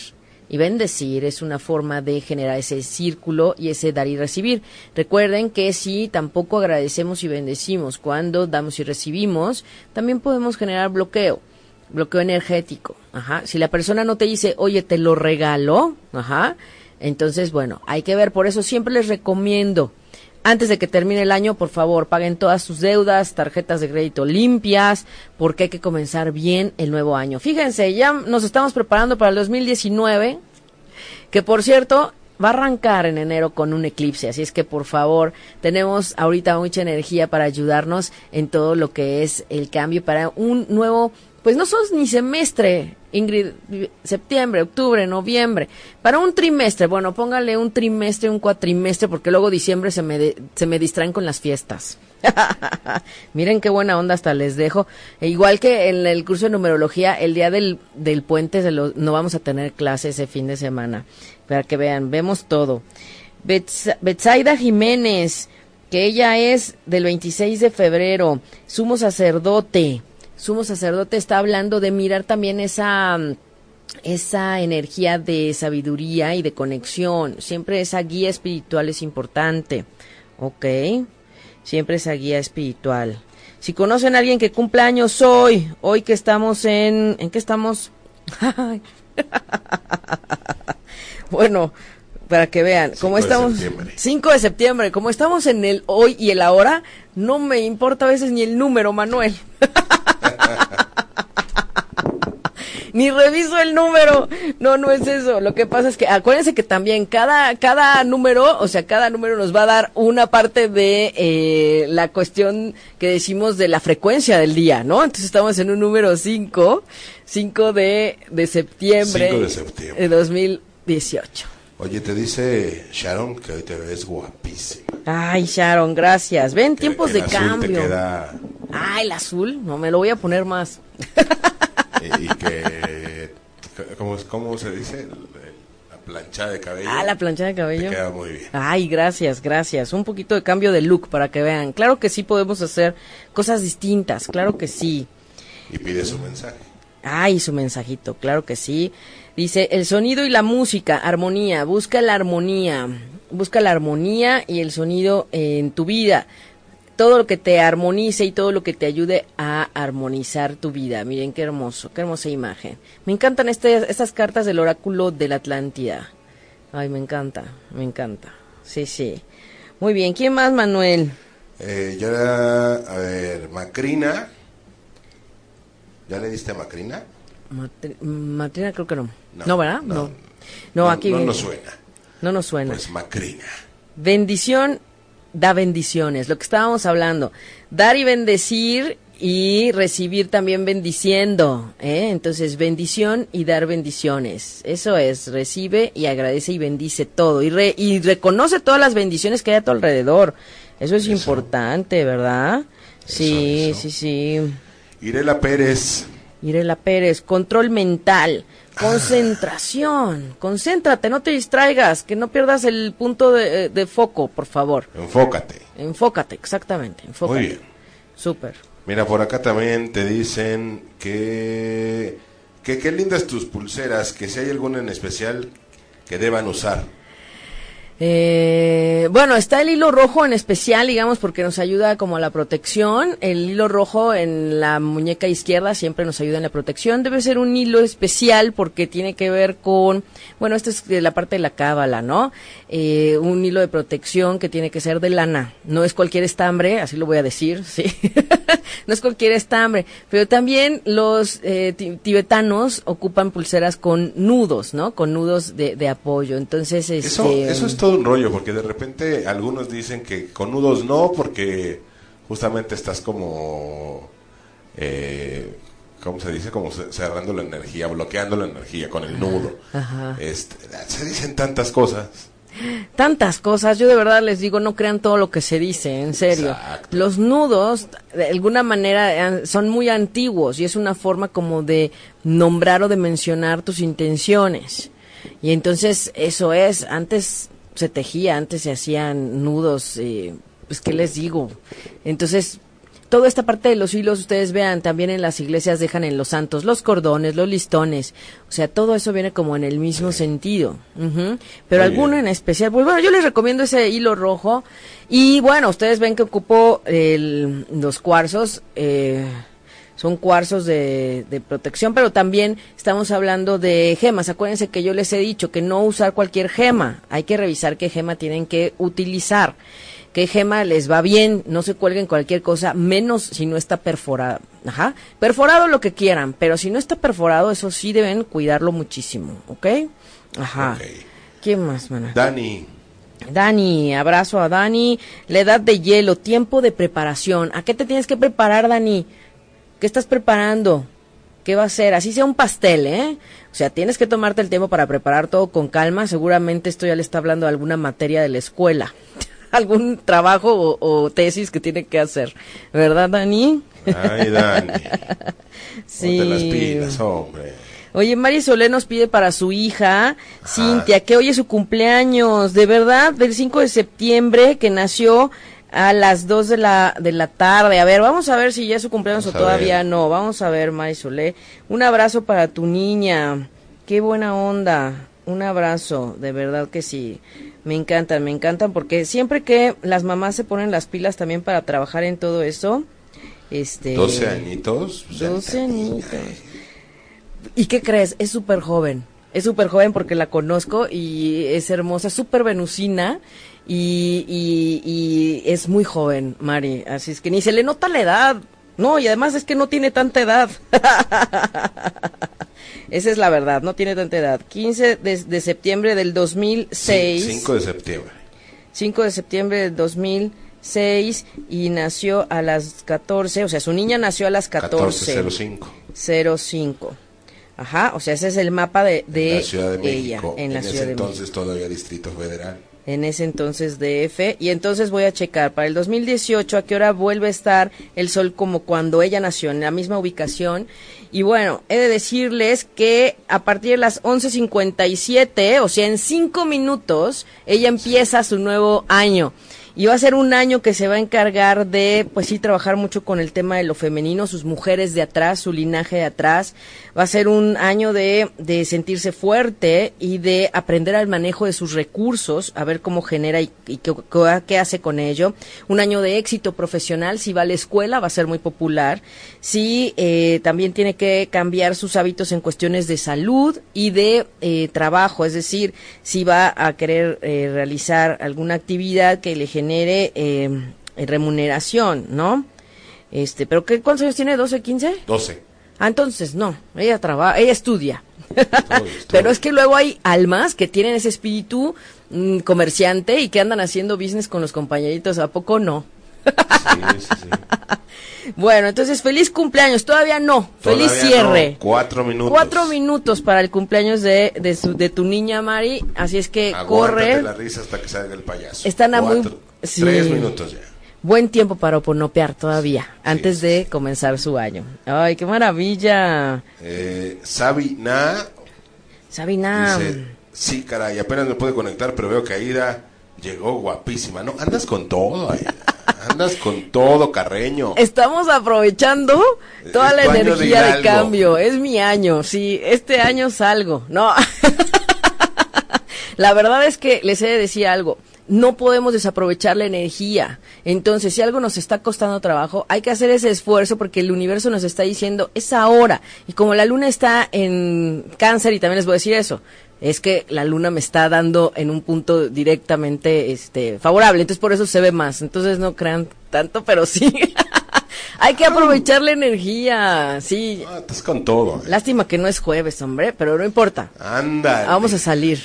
y bendecir es una forma de generar ese círculo y ese dar y recibir. Recuerden que si tampoco agradecemos y bendecimos cuando damos y recibimos, también podemos generar bloqueo, bloqueo energético. Ajá. Si la persona no te dice, oye, te lo regalo, ajá, entonces, bueno, hay que ver. Por eso siempre les recomiendo antes de que termine el año, por favor, paguen todas sus deudas, tarjetas de crédito limpias, porque hay que comenzar bien el nuevo año. Fíjense, ya nos estamos preparando para el 2019, que por cierto, va a arrancar en enero con un eclipse, así es que por favor, tenemos ahorita mucha energía para ayudarnos en todo lo que es el cambio para un nuevo pues no son ni semestre, Ingrid, septiembre, octubre, noviembre, para un trimestre, bueno, póngale un trimestre, un cuatrimestre, porque luego diciembre se me, se me distraen con las fiestas. Miren qué buena onda hasta les dejo. E igual que en el curso de numerología, el día del, del puente no vamos a tener clase ese fin de semana. Para que vean, vemos todo. Betsaida Jiménez, que ella es del 26 de febrero, sumo sacerdote sumo sacerdote está hablando de mirar también esa, esa energía de sabiduría y de conexión. Siempre esa guía espiritual es importante. ¿Ok? Siempre esa guía espiritual. Si conocen a alguien que cumple años hoy, hoy que estamos en... ¿En qué estamos? bueno, para que vean, como estamos 5 de septiembre, como estamos en el hoy y el ahora, no me importa a veces ni el número, Manuel. ni reviso el número. No, no es eso. Lo que pasa es que acuérdense que también cada cada número, o sea, cada número nos va a dar una parte de eh, la cuestión que decimos de la frecuencia del día, ¿no? Entonces estamos en un número 5, 5 de, de septiembre, 5 de septiembre de 2018. Oye, te dice Sharon que hoy te ves guapísima. Ay, Sharon, gracias. Ven, tiempos de cambio. Ay, el azul, no me lo voy a poner más. y, que, ¿cómo, se dice? La plancha de cabello. Ah, la plancha de cabello. Te queda muy bien. Ay, gracias, gracias. Un poquito de cambio de look para que vean. Claro que sí podemos hacer cosas distintas, claro que sí. Y pide su mensaje. Ay, su mensajito, claro que sí. Dice, el sonido y la música, armonía, busca la armonía, busca la armonía y el sonido en tu vida. Todo lo que te armonice y todo lo que te ayude a armonizar tu vida. Miren qué hermoso, qué hermosa imagen. Me encantan este, estas cartas del oráculo de la Atlántida. Ay, me encanta, me encanta. Sí, sí. Muy bien, ¿quién más, Manuel? Eh, era, a ver, Macrina. ¿Ya le diste a Macrina? Matrina creo que no. No, ¿verdad? No. No, aquí no nos suena. No nos suena. Pues Macrina. Bendición da bendiciones, lo que estábamos hablando. Dar y bendecir y recibir también bendiciendo. ¿eh? Entonces, bendición y dar bendiciones. Eso es, recibe y agradece y bendice todo. Y, y reconoce todas las bendiciones que hay a tu alrededor. Eso es importante, ¿verdad? sí, sí, sí. Irela Pérez Irela Pérez, control mental, concentración, concéntrate, no te distraigas, que no pierdas el punto de, de foco, por favor. Enfócate. Enfócate, exactamente, enfócate. Muy bien. Súper. Mira, por acá también te dicen que, que qué lindas tus pulseras, que si hay alguna en especial que deban usar. Eh, bueno, está el hilo rojo en especial, digamos, porque nos ayuda como a la protección. El hilo rojo en la muñeca izquierda siempre nos ayuda en la protección. Debe ser un hilo especial porque tiene que ver con, bueno, esto es la parte de la cábala, ¿no? Eh, un hilo de protección que tiene que ser de lana. No es cualquier estambre, así lo voy a decir, sí. no es cualquier estambre. Pero también los eh, tibetanos ocupan pulseras con nudos, ¿no? Con nudos de, de apoyo. Entonces, eso, este, eso es todo un rollo, porque de repente algunos dicen que con nudos no, porque justamente estás como, eh, ¿cómo se dice? Como cerrando la energía, bloqueando la energía con el nudo. Este, se dicen tantas cosas. Tantas cosas, yo de verdad les digo, no crean todo lo que se dice, en serio. Los nudos, de alguna manera, son muy antiguos y es una forma como de nombrar o de mencionar tus intenciones. Y entonces eso es, antes se tejía, antes se hacían nudos, eh, pues qué les digo. Entonces, toda esta parte de los hilos, ustedes vean, también en las iglesias dejan en los santos los cordones, los listones, o sea, todo eso viene como en el mismo sentido. Pero alguno en especial, pues bueno, yo les recomiendo ese hilo rojo. Y bueno, ustedes ven que ocupo los cuarzos. Eh, son cuarzos de, de, protección, pero también estamos hablando de gemas. Acuérdense que yo les he dicho que no usar cualquier gema, hay que revisar qué gema tienen que utilizar, qué gema les va bien, no se cuelguen cualquier cosa, menos si no está perforada. Ajá, perforado lo que quieran, pero si no está perforado, eso sí deben cuidarlo muchísimo, ¿ok? Ajá. ¿Quién más, mana? Dani. Dani, abrazo a Dani. La edad de hielo, tiempo de preparación. ¿A qué te tienes que preparar, Dani? ¿Qué estás preparando? ¿Qué va a ser? Así sea un pastel, ¿eh? O sea, tienes que tomarte el tiempo para preparar todo con calma. Seguramente esto ya le está hablando de alguna materia de la escuela. Algún trabajo o, tesis que tiene que hacer. ¿Verdad, Dani? Ay, Dani. sí. las pilas, hombre. Oye, Mari Solé nos pide para su hija, Cintia, que hoy es su cumpleaños, de verdad, del 5 de septiembre, que nació a las 2 de la, de la tarde. A ver, vamos a ver si ya es su cumpleaños o todavía no. Vamos a ver, Solé. Un abrazo para tu niña. Qué buena onda. Un abrazo, de verdad que sí. Me encantan, me encantan porque siempre que las mamás se ponen las pilas también para trabajar en todo eso, este 12 añitos. pues, 12 añitos. ¿Y qué crees? Es súper joven. Es súper joven porque la conozco y es hermosa, súper venusina y, y, y es muy joven, Mari. Así es que ni se le nota la edad. No, y además es que no tiene tanta edad. Esa es la verdad, no tiene tanta edad. 15 de, de septiembre del 2006. 5 de septiembre. 5 de septiembre del 2006 y nació a las 14, o sea, su niña nació a las 14. 1405. 05. Ajá, o sea, ese es el mapa de, de En la Ciudad de ella México. en la ese Ciudad de entonces México. todavía Distrito Federal. En ese entonces DF. Y entonces voy a checar para el 2018 a qué hora vuelve a estar el sol como cuando ella nació, en la misma ubicación. Y bueno, he de decirles que a partir de las 11.57, o sea, en cinco minutos, ella empieza su nuevo año. Y va a ser un año que se va a encargar de, pues sí, trabajar mucho con el tema de lo femenino, sus mujeres de atrás, su linaje de atrás. Va a ser un año de, de sentirse fuerte y de aprender al manejo de sus recursos, a ver cómo genera y, qué- qué hace con ello. Un año de éxito profesional, si va a la escuela va a ser muy popular. Si eh, también tiene que cambiar sus hábitos en cuestiones de salud y de eh, trabajo, es decir, si va a querer eh, realizar alguna actividad que le genere eh, remuneración, ¿no? Este, pero ¿qué, ¿cuántos años tiene? ¿12, 15? 12. Ah, entonces no, ella trabaja, ella estudia. Pero es que luego hay almas que tienen ese espíritu mm, comerciante y que andan haciendo business con los compañeritos, ¿a poco no? Sí, sí, sí. Bueno, entonces feliz cumpleaños, todavía no, feliz cierre. no, cuatro minutos. Cuatro minutos para el cumpleaños de, de, su- de tu niña Mari, así es que Aguántate corre. la risa hasta que salga el payaso. Están a muy- sí. Tres minutos ya. Buen tiempo para oponopear todavía, antes de comenzar su año. Ay, qué maravilla. Eh, Sabina Sabina. dice, sí, caray, apenas me pude conectar, pero veo que Aida llegó guapísima. No, andas con todo, Aida. Andas con todo, Carreño. Estamos aprovechando toda Es la de energía de, Hidalgo. cambio. Es mi año, sí. Este año salgo. No. la verdad es que les he de decir algo. No podemos desaprovechar la energía. Entonces, si algo nos está costando trabajo, hay que hacer ese esfuerzo porque el universo nos está diciendo, es ahora. Y como la luna está en cáncer, y también les voy a decir eso, es que la luna me está dando en un punto directamente este favorable, entonces por eso se ve más. Entonces no crean tanto, pero sí. Hay que aprovechar la energía, sí. Ah, estás con todo. eh. Lástima que no es jueves, hombre, pero no importa. Anda. Vamos a salir.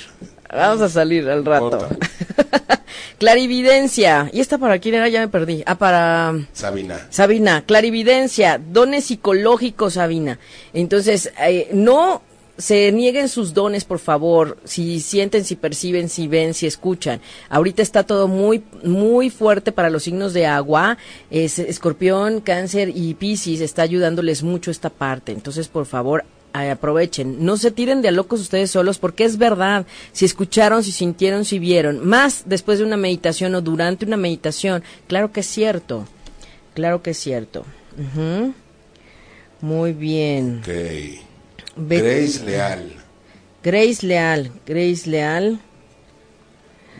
Vamos a salir al rato. Clarividencia. ¿Y esta para quién era? Ya me perdí. Ah, para Sabina. Sabina. Clarividencia. Dones psicológicos, Sabina. Entonces, eh, no se nieguen sus dones, por favor. Si sienten, si perciben, si ven, si escuchan. Ahorita está todo muy, muy fuerte para los signos de agua. Es, escorpión, cáncer y piscis está ayudándoles mucho esta parte. Entonces, por favor, aprovechen, no se tiren de a locos ustedes solos porque es verdad, si escucharon, si sintieron, si vieron, más después de una meditación o durante una meditación, claro que es cierto, claro que es cierto. Muy bien. Grace Leal. Grace Leal, Grace Leal.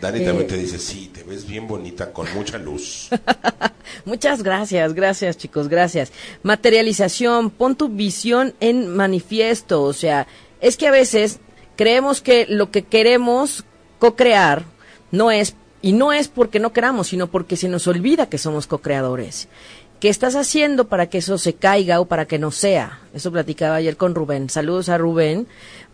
Dani Eh. también te dice, sí, te ves bien bonita, con mucha luz. Muchas gracias, gracias chicos, gracias. Materialización, pon tu visión en manifiesto, o sea, es que a veces creemos que lo que queremos co-crear no es, y no es porque no queramos, sino porque se nos olvida que somos co-creadores. ¿Qué estás haciendo para que eso se caiga o para que no sea? Eso platicaba ayer con Rubén. Saludos a Rubén,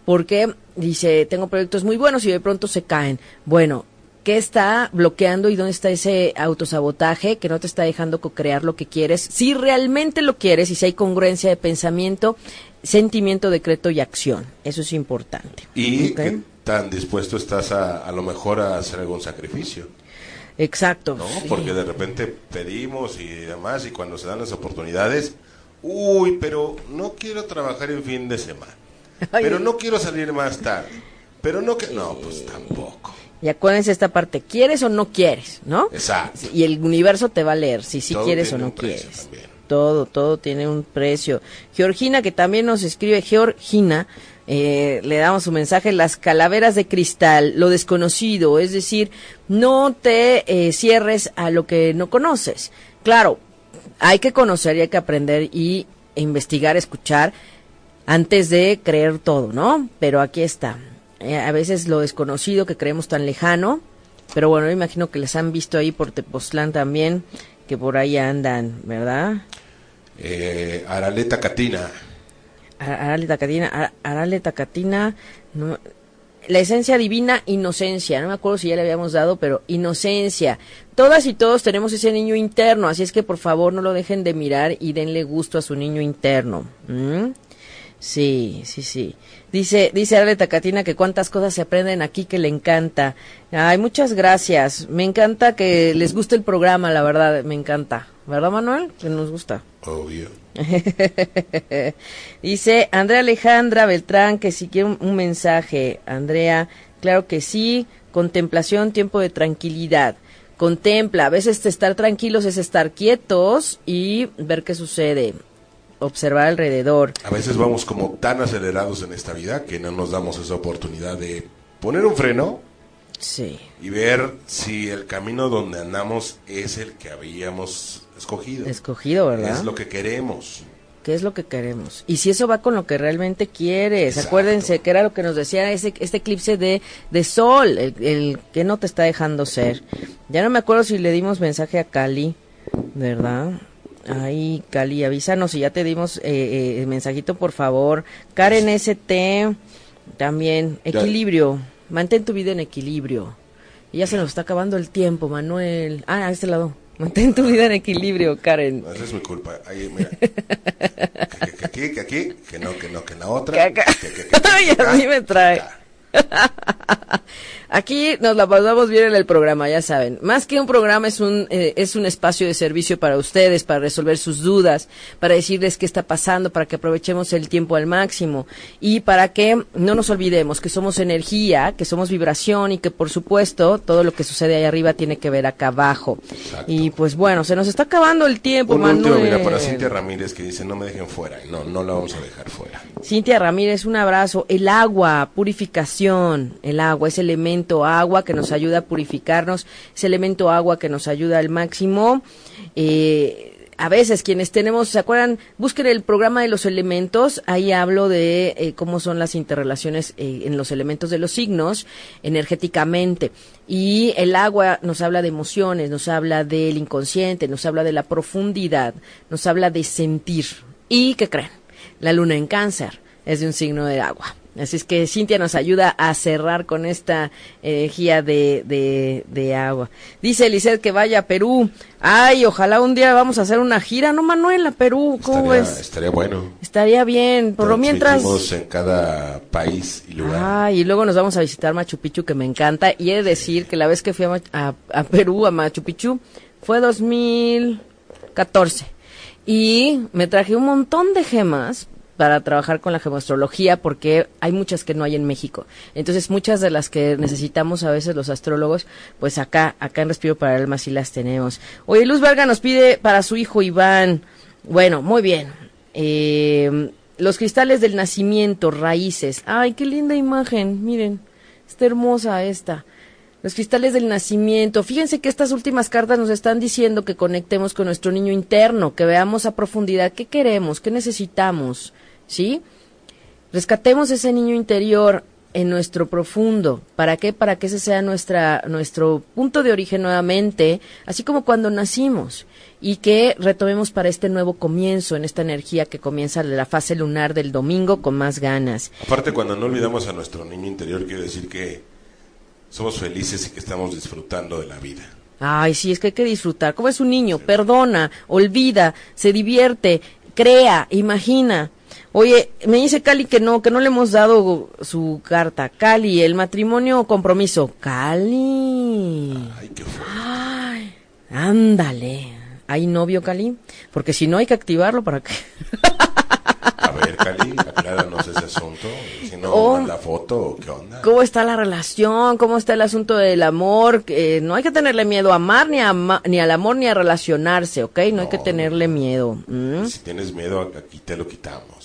porque dice, tengo proyectos muy buenos y de pronto se caen. Bueno, ¿Qué está bloqueando y dónde está ese autosabotaje que no te está dejando co-crear lo que quieres? Si realmente lo quieres y si hay congruencia de pensamiento, sentimiento, decreto y acción. Eso es importante. Y tan dispuesto estás a, a lo mejor a hacer algún sacrificio, Exacto. ¿no? sí. Porque de repente pedimos y demás, y cuando se dan las oportunidades, uy, pero no quiero trabajar en fin de semana. Ay. Pero no quiero salir más tarde. Pero no que... No, pues tampoco. Y acuérdense esta parte, ¿quieres o no quieres? ¿No? Exacto. Y el universo te va a leer si sí Todo quieres o no quieres. también. Todo, todo tiene un precio. Georgina, que también nos escribe, Georgina, Eh, le damos su mensaje, las calaveras de cristal, lo desconocido, es decir, no te eh, cierres a lo que no conoces. Claro, hay que conocer y hay que aprender y investigar, escuchar antes de creer todo, ¿no? Pero aquí está. Eh, a veces lo desconocido que creemos tan lejano, pero bueno, imagino que les han visto ahí por Tepoztlán también, que por ahí andan, ¿verdad? Eh, Araleta Catina. Arale Tacatina, Arale Tacatina, la esencia divina, inocencia. No me acuerdo si ya le habíamos dado, pero inocencia. Todas y todos tenemos ese niño interno, así es que por favor no lo dejen de mirar y denle gusto a su niño interno. ¿Mm? Sí, sí, sí. Dice, dice Arale Tacatina que cuántas cosas se aprenden aquí que le encanta. Ay, muchas gracias. Me encanta que les guste el programa, la verdad, me encanta. ¿Verdad, Manuel? Que nos gusta. Obvio. Dice Andrea Alejandra Beltrán que si quiere un, un, mensaje. Andrea, claro que sí. Contemplación, tiempo de tranquilidad. Contempla. A veces estar tranquilos es estar quietos y ver qué sucede. Observar alrededor. A veces vamos como tan acelerados en esta vida que no nos damos esa oportunidad de poner un freno Sí. y ver si el camino donde andamos es el que habíamos escogido. Escogido, ¿verdad? Es lo que queremos. ¿Qué es lo que queremos? Y si eso va con lo que realmente quieres. Exacto. Acuérdense que era lo que nos decía ese, este eclipse de, de sol, el, el que no te está dejando ser. Ya no me acuerdo si le dimos mensaje a Cali, ¿verdad? Ay, Cali, avísanos si ya te dimos eh, eh, el mensajito, por favor. Karen ST, también, equilibrio. Mantén tu vida en equilibrio. Y ya se nos está acabando el tiempo, Manuel. Ah, a este lado. Mantén tu vida en equilibrio, Karen. No, esa es mi culpa. Ahí, mira. que, que- aquí, que aquí, que no, que no, que en la otra. Que- que- que- que- Ay, a mí acá, me trae. Aquí nos la pasamos bien en el programa, ya saben. Más que un programa es un eh, es un espacio de servicio para ustedes, para resolver sus dudas, para decirles qué está pasando, para que aprovechemos el tiempo al máximo y para que no nos olvidemos que somos energía, que somos vibración y que por supuesto todo lo que sucede ahí arriba tiene que ver acá abajo. Exacto. Y pues bueno, se nos está acabando el tiempo, Un último, Manuel. mira, para Cintia Ramírez que dice, no me dejen fuera. No, no la vamos a dejar fuera. Cintia Ramírez, un abrazo. El agua, purificación. El agua, ese elemento agua que nos ayuda a purificarnos, ese elemento agua que nos ayuda al máximo. Eh, a veces quienes tenemos, ¿se acuerdan? Busquen el programa de los elementos, ahí hablo de eh, cómo son las interrelaciones eh, en los elementos de los signos energéticamente. Y el agua nos habla de emociones, nos habla del inconsciente, nos habla de la profundidad, nos habla de sentir. ¿Y qué creen? La luna en cáncer es de un signo de agua. Así es que Cintia nos ayuda a cerrar con esta energía de, de, de agua. Dice Eliseth que vaya a Perú. Ay, ojalá un día vamos a hacer una gira, ¿no, Manuel? A Perú, ¿cómo estaría, ves? estaría bueno. Estaría bien. Por lo mientras... En cada país y lugar. Ay, y luego nos vamos a visitar Machu Picchu, que me encanta. Y he de decir que la vez que fui a, a- a Perú, a Machu Picchu, fue 2014. Y me traje un montón de gemas para trabajar con la gemoastrología porque hay muchas que no hay en México. Entonces, muchas de las que necesitamos a veces los astrólogos, pues acá, acá en Respiro para el Alma sí las tenemos. Oye, Luz Varga nos pide para su hijo Iván. Bueno, muy bien. Eh, los cristales del nacimiento, raíces. Ay, qué linda imagen, miren. Está hermosa esta. Los cristales del nacimiento. Fíjense que estas últimas cartas nos están diciendo que conectemos con nuestro niño interno, que veamos a profundidad qué queremos, qué necesitamos, ¿sí? Rescatemos ese niño interior en nuestro profundo. ¿Para qué? Para que ese sea nuestra, nuestro punto de origen nuevamente, así como cuando nacimos. Y que retomemos para este nuevo comienzo, en esta energía que comienza la fase lunar del domingo con más ganas. Aparte, cuando no olvidamos a nuestro niño interior, quiere decir que somos felices y que estamos disfrutando de la vida. Ay, sí, es que hay que disfrutar. ¿Cómo es un niño? Perdona, olvida, se divierte, crea, imagina. Oye, me dice Cali que no, que no le hemos dado su carta. Cali, el matrimonio o compromiso. Cali. Ay, qué fuerte. Ay, ándale. ¿Hay novio, Cali? Porque si no hay que activarlo para que... A ver, Cali, acláranos ese asunto. Si no, Oh. manda foto, ¿qué onda? ¿Cómo está la relación? ¿Cómo está el asunto del amor? Eh, no hay que tenerle miedo a amar, ni, a ama- ni al amor, ni a relacionarse, ¿ok? No, hay que tenerle miedo. ¿m? Si tienes miedo, aquí te lo quitamos.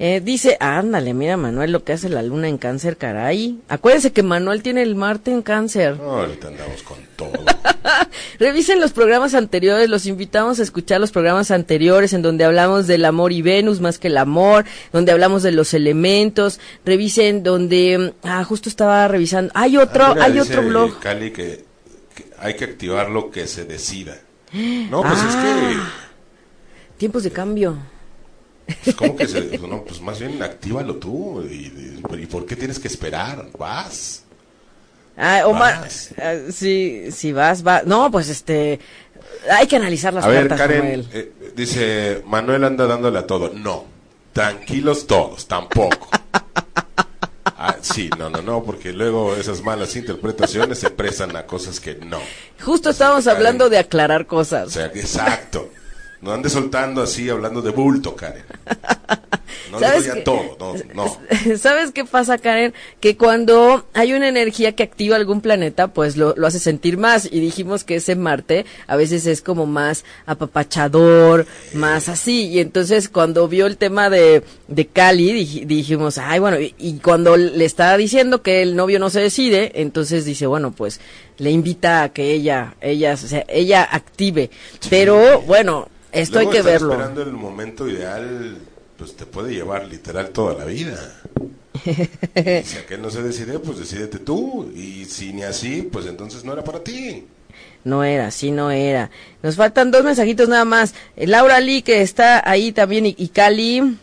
Eh, dice, ándale, mira Manuel lo que hace la luna en cáncer, caray. Acuérdense que Manuel tiene el Marte en cáncer. No, ahorita andamos con todo. Revisen los programas anteriores, los invitamos a escuchar los programas anteriores en donde hablamos del amor y Venus más que el amor, donde hablamos de los elementos. Revisen donde, ah, justo estaba revisando. Hay otro, Ah, mira, hay dice otro blog. Cali que, que hay que activar lo que se decida. No, pues Ah. Tiempos de cambio. Pues, ¿cómo que se, no, pues más bien actívalo tú. Y, y por qué tienes que esperar? Vas. Ah, Omar, Vas. ah, sí, sí vas, va. No, pues este, hay que analizar las A ver, cartas, Karen, Manuel. eh, dice, Manuel anda dándole a todo. No, tranquilos todos, tampoco. Ah, sí, no, no, no, porque luego esas malas interpretaciones se prestan a cosas que no. Justo estábamos Karen. hablando de aclarar O cosas. sea, que exacto. No andes soltando así, hablando de bulto, Karen. No ¿Sabes digo ya qué? todo, no, no. ¿Sabes qué pasa, Karen? Que cuando hay una energía que activa algún planeta, pues lo, lo hace sentir más. Y dijimos que ese Marte a veces es como más apapachador, más así. Y entonces cuando vio el tema de, de Cali, dij- dijimos, ay, bueno, y, y cuando le está diciendo que el novio no se decide, entonces dice, bueno, pues le invita a que ella, ella, o sea, ella active. Pero bueno, esto Luego hay que verlo. esperando el momento ideal, pues te puede llevar literal toda la vida. Y si aquel no se decide, pues decídete tú. Y si ni así, pues entonces no era para ti. No era, sí, no era. Nos faltan dos mensajitos nada más. Eh, Laura Lee, que está ahí también, y, y Cali.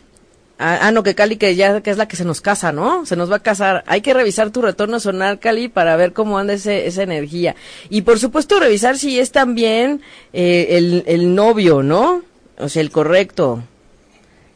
Ah, ah, no, que Cali, que ya que es la que se nos casa, ¿no? Se nos va a casar. Hay que revisar tu retorno sonar, Cali, para ver cómo anda ese, esa energía. Y por supuesto, revisar si es también eh, el, el novio, ¿no? O sea, el correcto.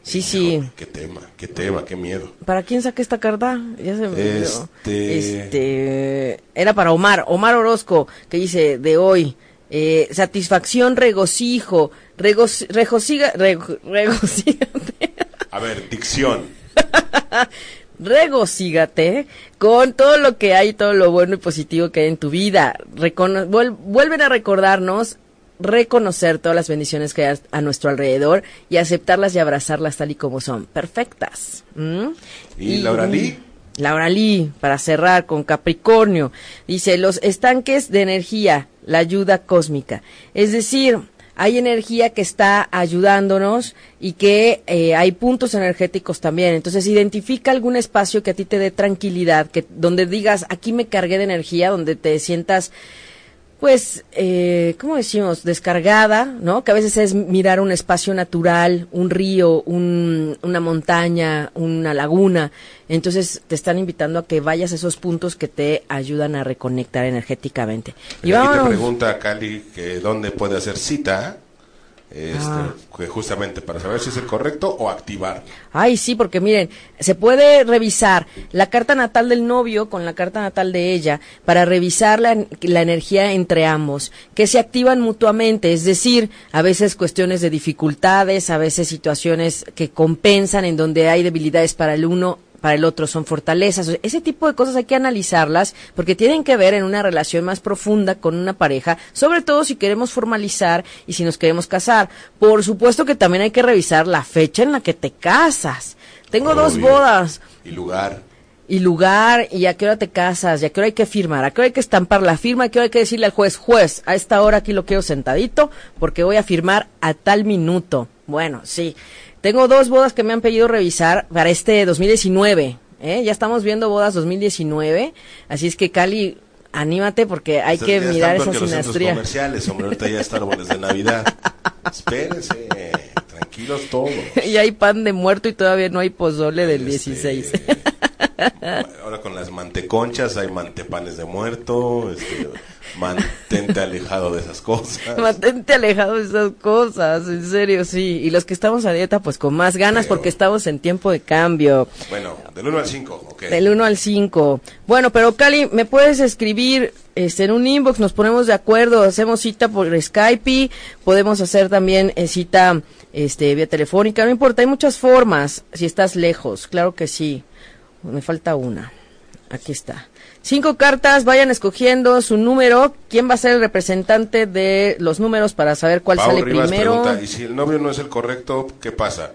Sí, sí. Qué tema, qué tema, qué miedo. ¿Para quién saqué esta carta? Ya se me. Este- Este, era para Omar, Omar Orozco, que dice de hoy, eh, satisfacción, regocijo, regos, regociga, rego- regocígate, A ver, dicción. regocígate con todo lo que hay, todo lo bueno y positivo que hay en tu vida. Recono- vuel- vuelven a recordarnos reconocer todas las bendiciones que hay a, nuestro alrededor y aceptarlas y abrazarlas tal y como son, perfectas. ¿Mm? ¿Y Laura Lee? Laura Lee, para cerrar con Capricornio, dice los estanques de energía, la ayuda cósmica. Es decir, hay energía que está ayudándonos y que eh, hay puntos energéticos también. Entonces, identifica algún espacio que a ti te dé tranquilidad, que donde digas, aquí me cargué de energía, donde te sientas pues, eh, ¿cómo decimos? Descargada, ¿no? Que a veces es mirar un espacio natural, un río, un- una montaña, una laguna. Entonces te están invitando a que vayas a esos puntos que te ayudan a reconectar energéticamente. Y Y aquí te vámonos. pregunta Cali que dónde puede hacer cita. Este, Ah. que justamente para saber si es el correcto o activar. Ay, sí, porque miren, se puede revisar la carta natal del novio con la carta natal de ella para revisar la, la energía entre ambos, que se activan mutuamente, es decir, a veces cuestiones de dificultades, a veces situaciones que compensan en donde hay debilidades para el uno para el otro son fortalezas. O sea, ese tipo de cosas hay que analizarlas porque tienen que ver en una relación más profunda con una pareja, sobre todo si queremos formalizar y si nos queremos casar. Por supuesto que también hay que revisar la fecha en la que te casas. Tengo dos bodas Y lugar. y lugar y a qué hora te casas y a qué hora hay que firmar, a qué hora hay que estampar la firma, a qué hora hay que decirle al juez, juez, a esta hora aquí lo quiero sentadito porque voy a firmar a tal minuto. Bueno, sí. Tengo dos bodas que me han pedido revisar para este 2019. ¿eh? Ya estamos viendo bodas 2019. Así es que Cali, anímate porque hay Ustedes que mirar esa sinastría. comerciales, hombre, ahorita ya está árboles de Navidad. Espérense, tranquilos todos. y hay pan de muerto y todavía no hay pozole del Este, 16. Ahora con las manteconchas hay mantepanes de muerto, este, mantente alejado de esas cosas. Mantente alejado de esas cosas, en serio, sí. Y los que estamos a dieta, pues con más ganas, Pero- porque estamos en tiempo de cambio. Bueno, del 1 al 5, ok. Del 1 al 5. Bueno, pero Cali, ¿me puedes escribir este, en un inbox? Nos ponemos de acuerdo, hacemos cita por Skype, podemos hacer también eh, cita este, vía telefónica, no importa, hay muchas formas, si estás lejos, claro que sí. Me falta una. Aquí está. Cinco cartas, vayan escogiendo su número. ¿Quién va a ser el representante de los números para saber cuál Pau sale Rivas primero? pregunta, ¿y si el novio no es el correcto, qué pasa?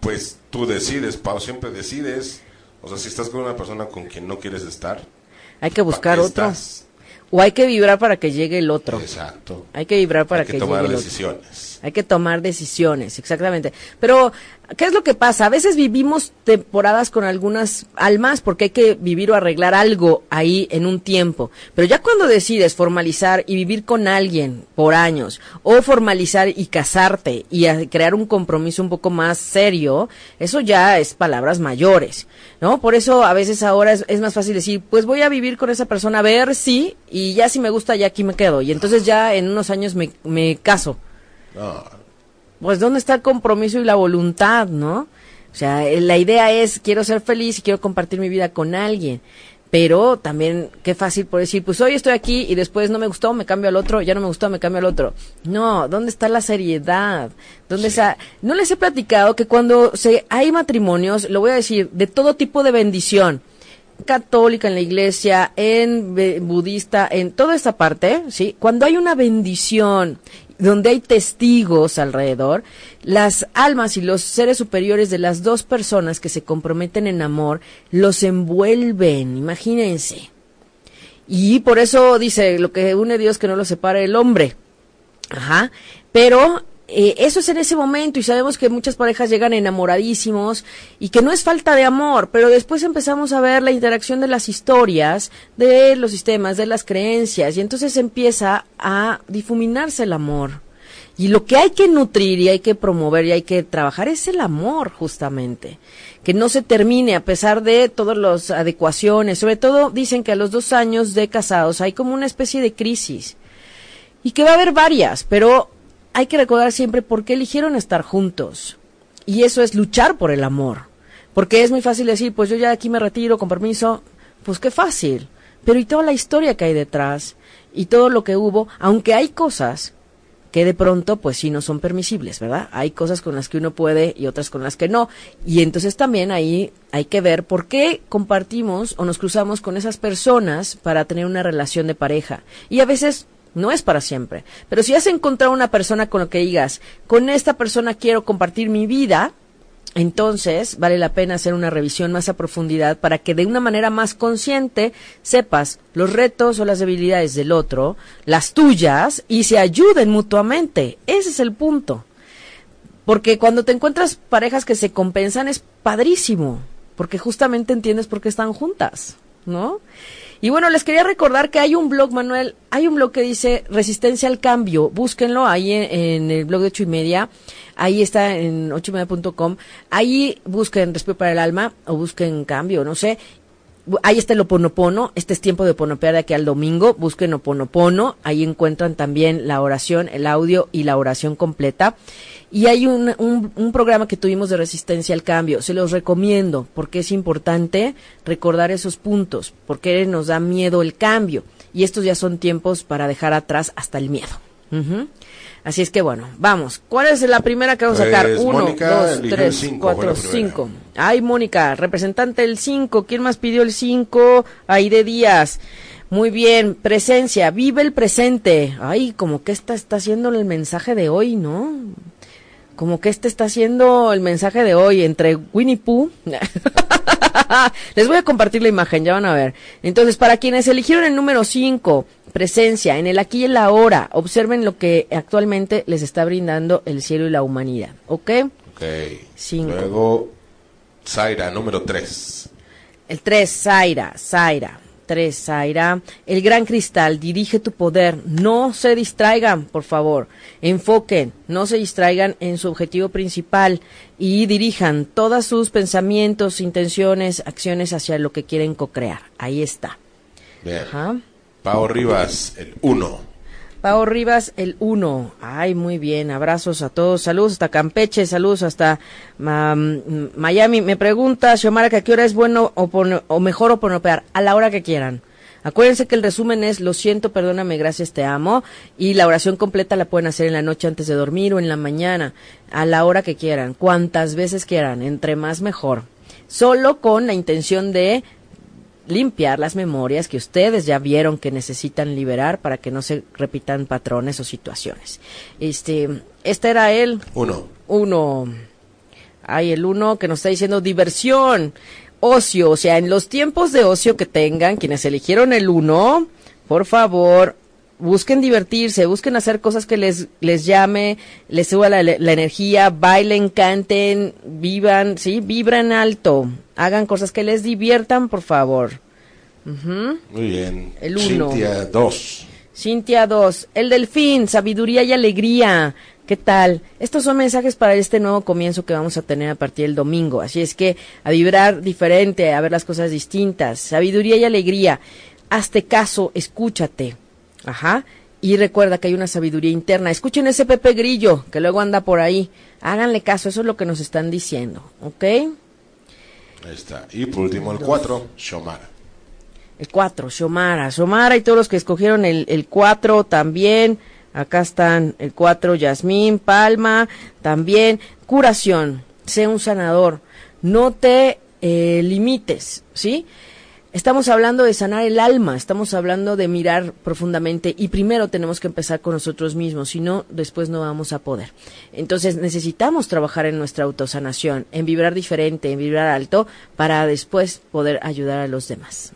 pues tú decides, Pau, siempre decides. O sea, si estás con una persona con quien no quieres estar, Hay que buscar ¿para qué otro. estás? O hay que vibrar para que llegue el otro. Exacto. Hay que vibrar para Hay que, que, tomar llegue el otro. Hay que tomar decisiones, exactamente. Pero, ¿qué es lo que pasa? A veces vivimos temporadas con algunas almas porque hay que vivir o arreglar algo ahí en un tiempo. Pero ya cuando decides formalizar y vivir con alguien por años, o formalizar y casarte y crear un compromiso un poco más serio, eso ya es palabras mayores, ¿no? Por eso a veces ahora es, es más fácil decir, pues voy a vivir con esa persona a ver si, y ya si me gusta, ya aquí me quedo. Y entonces ya en unos años me, me caso No, pues dónde está el compromiso y la voluntad, ¿no? O sea, eh, la idea es quiero ser feliz y quiero compartir mi vida con alguien. Pero también qué fácil por decir, pues hoy estoy aquí y después no me gustó, me cambio al otro, ya no me gustó, me cambio al otro. No, ¿dónde está la seriedad? ¿Dónde está? No les he platicado que cuando se hay matrimonios, lo voy a decir, de todo tipo de bendición, católica en la iglesia, en be- budista, en toda esta parte, ¿sí? Cuando hay una bendición donde hay testigos alrededor, las almas y los seres superiores de las dos personas que se comprometen en amor los envuelven, imagínense. Y por eso dice, lo que une Dios que no lo separe el hombre. Ajá. Pero eh, eso es en ese momento y sabemos que muchas parejas llegan enamoradísimos y que no es falta de amor, pero después empezamos a ver la interacción de las historias, de los sistemas, de las creencias y entonces empieza a difuminarse el amor. Y lo que hay que nutrir y hay que promover y hay que trabajar es el amor, justamente. Que no se termine a pesar de todas las adecuaciones. Sobre todo dicen que a los dos años de casados hay como una especie de crisis. Y que va a haber varias, pero hay que recordar siempre por qué eligieron estar juntos. Y eso es luchar por el amor. Porque es muy fácil decir, pues yo ya aquí me retiro, con permiso. Pues qué fácil. Pero y toda la historia que hay detrás, y todo lo que hubo, aunque hay cosas que de pronto pues sí no son permisibles, ¿verdad? Hay cosas con las que uno puede y otras con las que no. Y entonces también ahí hay que ver por qué compartimos o nos cruzamos con esas personas para tener una relación de pareja. Y a veces no es para siempre. Pero si has encontrado una persona con la que digas, con esta persona quiero compartir mi vida, entonces vale la pena hacer una revisión más a profundidad para que de una manera más consciente sepas los retos o las debilidades del otro, las tuyas, y se ayuden mutuamente. Ese es el punto. Porque cuando te encuentras parejas que se compensan es padrísimo, porque justamente entiendes por qué están juntas, ¿no? Y bueno, les quería recordar que hay un blog, Manuel, hay un blog que dice Resistencia al Cambio. Búsquenlo ahí en, el blog de ocho y media. Ahí está en ocho y media.com. Ahí busquen Respiro para el Alma o busquen Cambio, no sé. Ahí está el Oponopono. Este es tiempo de oponopear de aquí al domingo. Busquen Oponopono. Ahí encuentran también la oración, el audio y la oración completa. Y hay un, un, un programa que tuvimos de resistencia al cambio. Se los recomiendo porque es importante recordar esos puntos, porque nos da miedo el cambio. Y estos ya son tiempos para dejar atrás hasta el miedo. Así es que bueno, vamos. ¿Cuál es la primera que vamos a sacar? Pues, Uno, Mónica dos, tres, cinco, cuatro, cinco. Ay, Mónica, representante del 5. ¿Quién más pidió el 5? Aide Díaz. Muy bien, presencia, vive el presente. Ay, como que esta está haciendo el mensaje de hoy, ¿no? Como que este está haciendo el mensaje de hoy entre Winnie Pooh. Les voy a compartir la imagen, ya van a ver. Entonces, para quienes eligieron el número 5, presencia, en el aquí y el ahora, observen lo que actualmente les está brindando el cielo y la humanidad. ¿Ok? Ok. Cinco. Luego, Zaira, número 3. El 3, Zaira, Zaira. 3, Zaira. El gran cristal, dirige tu poder. No se distraigan, por favor. Enfoquen, no se distraigan en su objetivo principal y dirijan todos sus pensamientos, intenciones, acciones hacia lo que quieren co-crear. Ahí está. Bien. Ajá. Pau Rivas, el 1. Pao Rivas, el 1. Ay, muy bien. Abrazos a todos. Saludos hasta Campeche, saludos hasta Miami. Me pregunta Xiomara que a qué hora es bueno o, o mejor oponopear. A la hora que quieran. Acuérdense que el resumen es lo siento, perdóname, gracias, te amo. Y la oración completa la pueden hacer en la noche antes de dormir o en la mañana. A la hora que quieran. Cuantas veces quieran. Entre más mejor. Solo con la intención de limpiar las memorias que ustedes ya vieron que necesitan liberar para que no se repitan patrones o situaciones. Este, este era el 1. uno. Hay el uno que nos está diciendo diversión, ocio, o sea, en los tiempos de ocio que tengan, quienes eligieron el uno, por favor, busquen divertirse, busquen hacer cosas que les, les llame, les suba la, la energía, bailen, canten, vivan, sí, vibran alto, hagan cosas que les diviertan, por favor. Ujú. Muy bien. El uno. Cintia 2. Cintia 2, el delfín, sabiduría y alegría. ¿Qué tal? Estos son mensajes para este nuevo comienzo que vamos a tener a partir del domingo. Así es que a vibrar diferente, a ver las cosas distintas. Sabiduría y alegría. Hazte caso, escúchate. Ajá. Y recuerda que hay una sabiduría interna. Escuchen ese Pepe Grillo, que luego anda por ahí. Háganle caso, eso es lo que nos están diciendo. ¿Ok? Ahí está. Y por último el 4, Shomara. El 4, Xiomara. Xiomara y todos los que escogieron el, el 4 también. Acá están el 4, Yasmín, Palma, también. Curación. Sé un sanador. No te eh, limites, ¿sí? Estamos hablando de sanar el alma, estamos hablando de mirar profundamente y primero tenemos que empezar con nosotros mismos, si no, después no vamos a poder. Entonces necesitamos trabajar en nuestra autosanación, en vibrar diferente, en vibrar alto, para después poder ayudar a los demás.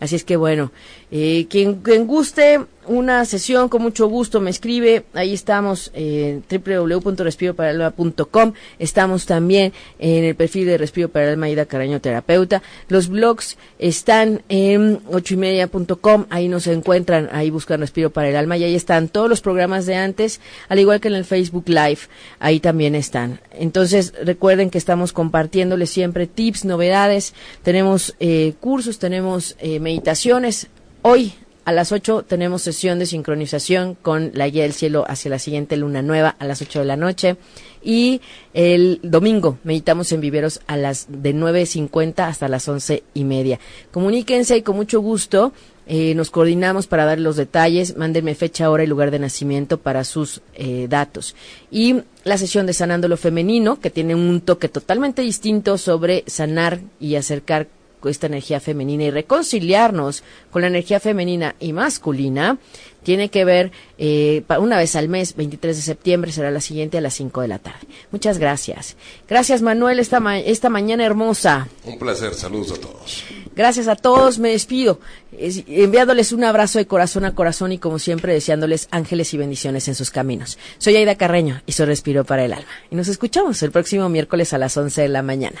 Así es que bueno, eh, quien, guste una sesión, con mucho gusto me escribe. Ahí estamos en www.respiroparalma.com. Estamos también en el perfil de Respiro para el Alma Ida Caraño Terapeuta. Los blogs están en ochoymedia.com. Ahí nos encuentran, ahí buscan Respiro para el Alma y ahí están todos los programas de antes, al igual que en el Facebook Live. Ahí también están. Entonces recuerden que estamos compartiéndoles siempre tips, novedades. Tenemos eh, cursos, tenemos eh, meditaciones. Hoy a las 8 tenemos sesión de sincronización con la guía del cielo hacia la siguiente luna nueva a las 8 de la noche. Y el domingo meditamos en viveros a las de 9.50 hasta las once y media. Comuníquense y con mucho gusto eh, nos coordinamos para dar los detalles. Mándenme fecha, hora y lugar de nacimiento para sus eh, datos. Y la sesión de Sanando lo Femenino, que tiene un toque totalmente distinto sobre sanar y acercar esta energía femenina y reconciliarnos con la energía femenina y masculina tiene que ver eh, una vez al mes, 23 de septiembre, será la siguiente a las 5 de la tarde. Muchas gracias. Gracias Manuel, esta, ma- esta mañana hermosa. Un placer. Saludos a todos. Gracias a todos, me despido, es- enviándoles un abrazo de corazón a corazón y como siempre deseándoles ángeles y bendiciones en sus caminos. Soy Aida Carreño y soy Respiro para el Alma. Y nos escuchamos el próximo miércoles a las 11 de la mañana.